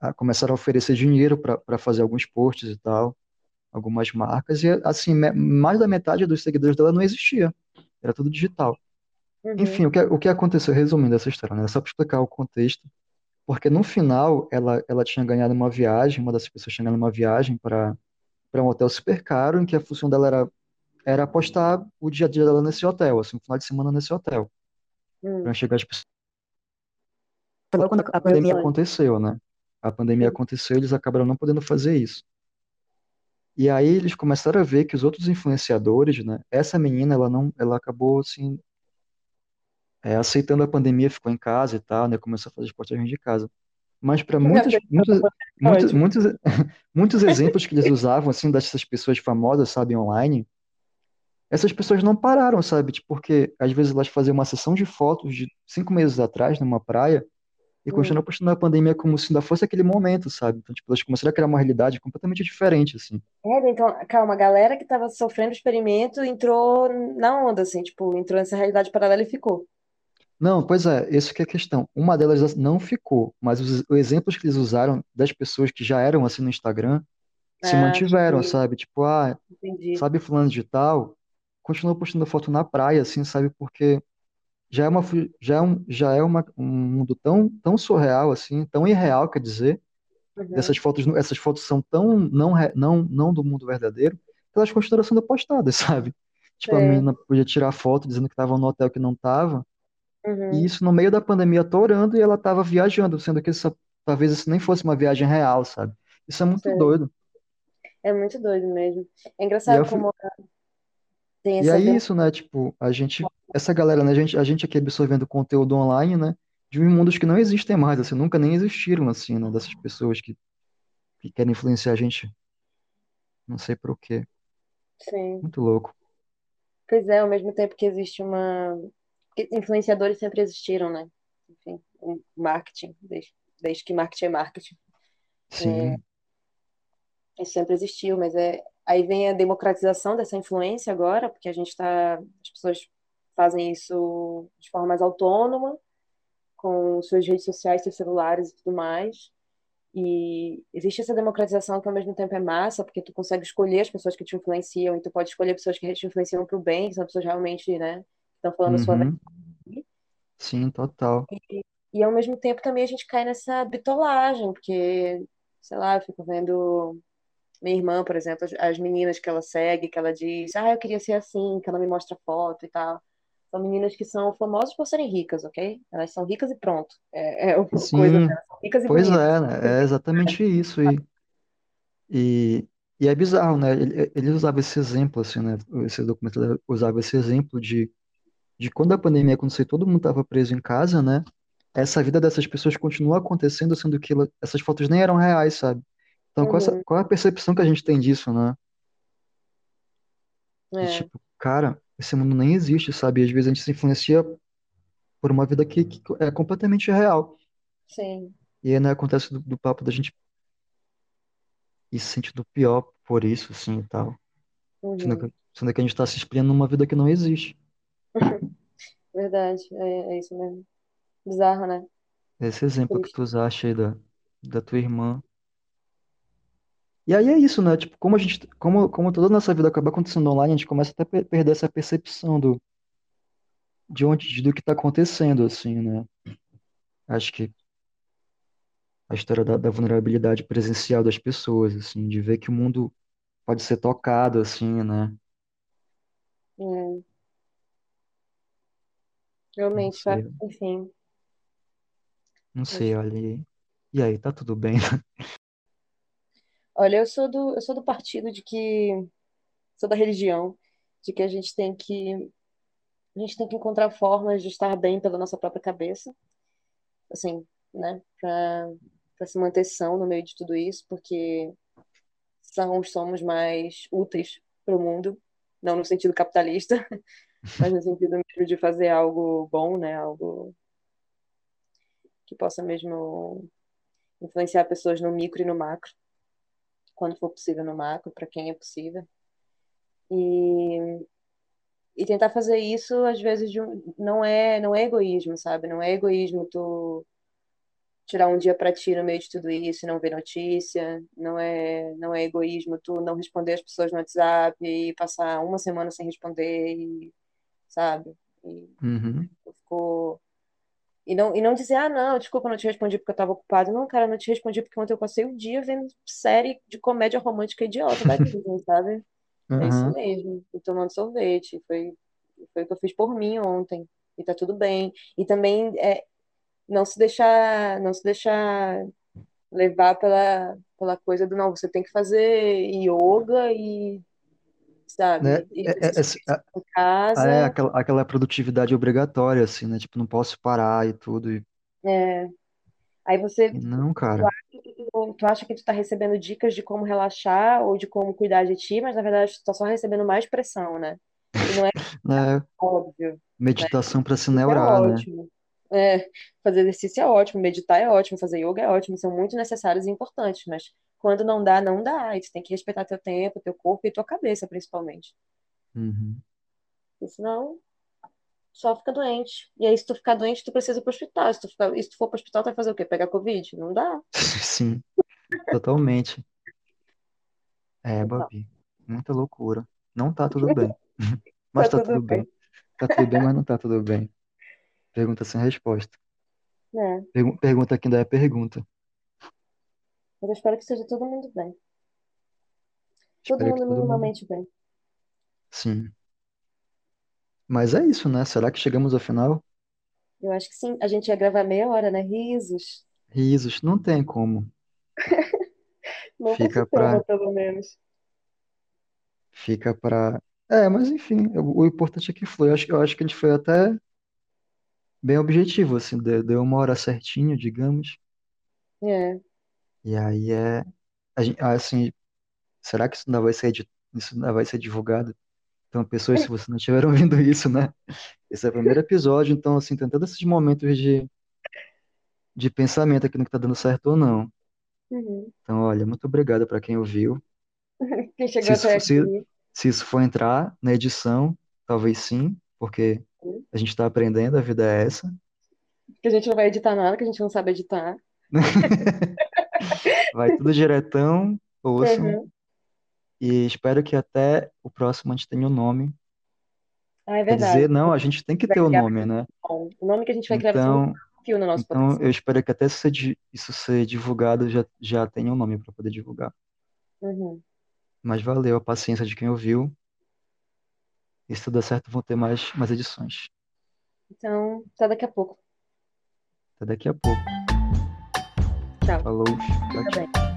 a- começaram a oferecer dinheiro para fazer alguns posts e tal, algumas marcas, e assim, mais da metade dos seguidores dela não existia, era tudo digital. Enfim, Uhum, o que, o que aconteceu, resumindo essa história, né? Só para explicar o contexto, porque no final ela, ela tinha ganhado uma viagem, uma das pessoas tinha ganhado uma viagem para para um hotel super caro, em que a função dela era, era postar o dia a dia dela nesse hotel, assim, um final de semana nesse hotel, para hum. chegar as pessoas. Quando a pandemia aconteceu, né? A pandemia aconteceu, eles acabaram não podendo fazer isso. E aí eles começaram a ver que os outros influenciadores, né? Essa menina, ela não, ela acabou assim, é, aceitando a pandemia, ficou em casa e tal, né? Começou a fazer as postagens de casa. Mas para muitos, muitos, muitos, muitos, muitos exemplos que eles usavam, assim, dessas pessoas famosas, sabe, online, essas pessoas não pararam, sabe? Tipo, porque às vezes elas faziam uma sessão de fotos de cinco meses atrás, numa praia, e Hum. postando a pandemia como se ainda fosse aquele momento, sabe? Então, tipo, elas começaram a criar uma realidade completamente diferente, assim. É, então, calma, a galera que tava sofrendo o experimento entrou na onda, assim, tipo, entrou nessa realidade paralela e ficou. Não, pois é, essa que é a questão. Uma delas não ficou, mas os, os exemplos que eles usaram das pessoas que já eram assim no Instagram se Ah, mantiveram, entendi, sabe? Tipo, ah, entendi. sabe fulano de tal, continuou postando foto na praia, assim, sabe? Porque já é uma, já é um, já é uma, um mundo tão, tão surreal, assim, tão irreal, quer dizer, Uhum. dessas fotos, essas fotos são tão não, não, não do mundo verdadeiro, que elas continuaram sendo postadas, sabe? Tipo, a Sei. menina podia tirar foto dizendo que estava no hotel que não estava, e Uhum. isso no meio da pandemia torando e ela estava viajando, sendo que essa, talvez isso nem fosse uma viagem real, sabe? Isso é muito Sei. doido. É muito doido mesmo. É E engraçado fui- como tem e essa aí dem... isso, né? Tipo, a gente, essa galera, né? A gente, a gente aqui absorvendo conteúdo online, né? De mundos que não existem mais, assim, nunca nem existiram, assim, né? Dessas pessoas que, que querem influenciar a gente, não sei por quê. Sim. Muito louco. Pois é, ao mesmo tempo que existe uma... Influenciadores sempre existiram, né? Enfim, o marketing, desde, desde que marketing é marketing. Sim. Isso sempre existiu, mas é... Aí vem a democratização dessa influência agora, porque a gente tá... As pessoas fazem isso de forma mais autônoma, com suas redes sociais, seus celulares e tudo mais. E existe essa democratização que ao mesmo tempo é massa, porque tu consegue escolher as pessoas que te influenciam, e tu pode escolher pessoas que te influenciam para o bem, que são pessoas realmente, né, que estão falando a sua Uhum. verdade. Sim, total. E, e ao mesmo tempo também a gente cai nessa bitolagem, porque, sei lá, eu fico vendo minha irmã, por exemplo, as, as meninas que ela segue, que ela diz, ah, eu queria ser assim, que ela me mostra foto e tal. São meninas que são famosas por serem ricas, ok? Elas são ricas e pronto. É, é uma coisa Sim, delas, são ricas e pois bonitas. é, né? É exatamente isso. E, e, e é bizarro, né? Ele, ele usava esse exemplo, assim, né? Esse documentário usava esse exemplo de, de quando a pandemia aconteceu e todo mundo estava preso em casa, né? Essa vida dessas pessoas continua acontecendo, sendo que ela- essas fotos nem eram reais, sabe? Então, qual, essa, Uhum, qual é a percepção que a gente tem disso, né? É, tipo, cara, esse mundo nem existe, sabe? E às vezes a gente se influencia por uma vida que, que é completamente real. sim. E aí, né, acontece do, do papo da gente ir se sentindo pior por isso, assim, e tal. Sendo Uhum. que, sendo que a gente tá se expiando numa vida que não existe. Verdade, é, é isso mesmo. Bizarro, né? Esse exemplo que Triste. tu usaste aí da, da tua irmã. E aí é isso, né? Tipo, como a gente, como, como toda a nossa vida acaba acontecendo online, a gente começa até a per- perder essa percepção do, de onde, do que tá acontecendo, assim, né? Acho que a história da, da vulnerabilidade presencial das pessoas, assim, de ver que o mundo pode ser tocado, assim, né? É, Não realmente, fa- sei, enfim. não mas- sei, olha. E aí, tá tudo bem? Olha, eu sou do, eu sou do partido de que, sou da religião, de que a gente tem que, a gente tem que encontrar formas de estar bem pela nossa própria cabeça, assim, né? Pra se manter são no meio de tudo isso, porque são, somos mais úteis para o mundo, não no sentido capitalista, mas no sentido mesmo de fazer algo bom, né? Algo que possa mesmo influenciar pessoas no micro e no macro, quando for possível no macro, para quem é possível. E, e tentar fazer isso, às vezes, um- não é, não é egoísmo, sabe? Não é egoísmo tu tirar um dia para ti no meio de tudo isso e não ver notícia. Não é, não é egoísmo tu não responder as pessoas no WhatsApp e passar uma semana sem responder, e, sabe? E Uhum, ficou E não, e não dizer, ah, não, desculpa, eu não te respondi porque eu tava ocupado. Não, cara, eu não te respondi porque ontem eu passei o dia vendo série de comédia romântica idiota da Disney, sabe? É isso uhum, mesmo. E tomando sorvete. Foi, foi o que eu fiz por mim ontem. E tá tudo bem. E também é, não se deixar, não se deixar levar pela, pela coisa do, não, você tem que fazer yoga e, né? sabe, É, é, é, em é casa. aquela, aquela produtividade obrigatória, assim, né? Tipo, não posso parar e tudo. E, É, Aí você, E não, tu cara. acha que tu, tu acha que tu tá recebendo dicas de como relaxar ou de como cuidar de ti, mas na verdade tu tá só recebendo mais pressão, né? E não é Né? óbvio, né? Meditação para se Isso é neurar, né? ótimo. É, fazer exercício é ótimo, meditar é ótimo, fazer yoga é ótimo, são muito necessários e importantes, mas quando não dá, não dá. E tu tem que respeitar teu tempo, teu corpo e tua cabeça, principalmente. Uhum. Porque senão só fica doente. E aí, se tu ficar doente, tu precisa ir pro hospital. Se tu ficar, e se tu for pro hospital, tu vai fazer o quê? Pegar Covid? Não dá. Sim, totalmente. É, Então, Babi. Muita loucura. Não tá tudo bem. Mas tá tá tudo tudo bem. bem. Tá tudo bem, mas não tá tudo bem. Pergunta sem resposta. É, Pergu- pergunta que ainda é pergunta. Mas eu espero que esteja todo mundo bem. Todo Espero que mundo todo mundo. minimamente bem. Sim. Mas é isso, né? Será que chegamos ao final? Eu acho que sim. A gente ia gravar meia hora, né? Risos. Risos, não tem como. Não com Fica pra. pelo menos. Fica pra. É, mas enfim, o, o importante é que foi. Eu acho, eu acho que a gente foi até bem objetivo, assim, deu, deu uma hora certinho, digamos. É. E aí é. a gen- assim, será que isso ainda vai ser, edi- isso ainda vai ser divulgado? Então, pessoas, se vocês não estiveram ouvindo isso, né? Esse é o primeiro episódio, então, assim, tem todos esses momentos de, de pensamento aqui no que tá dando certo ou não. Uhum. Então, olha, muito obrigado para quem ouviu. Quem Se chegou isso, até for- se, aqui. se isso for entrar na edição, talvez sim, porque a gente está aprendendo, a vida é essa. Que a gente não vai editar nada, que a gente não sabe editar. Vai tudo diretão, ouçam, Uhum. e espero que até o próximo a gente tenha um nome. Ah, é Quer dizer, verdade. não, a gente tem que Vai ter o criar vai nome, né? bom. O nome que a gente vai criar Então, fio no nosso então potencial. eu espero que até isso ser, di- isso ser divulgado já, já tenha um nome para poder divulgar. Uhum. Mas valeu a paciência de quem ouviu. E se tudo der certo, vão ter mais, mais edições. Então, até daqui a pouco. Até daqui a pouco. Tchau. Falou, tchau, tchau.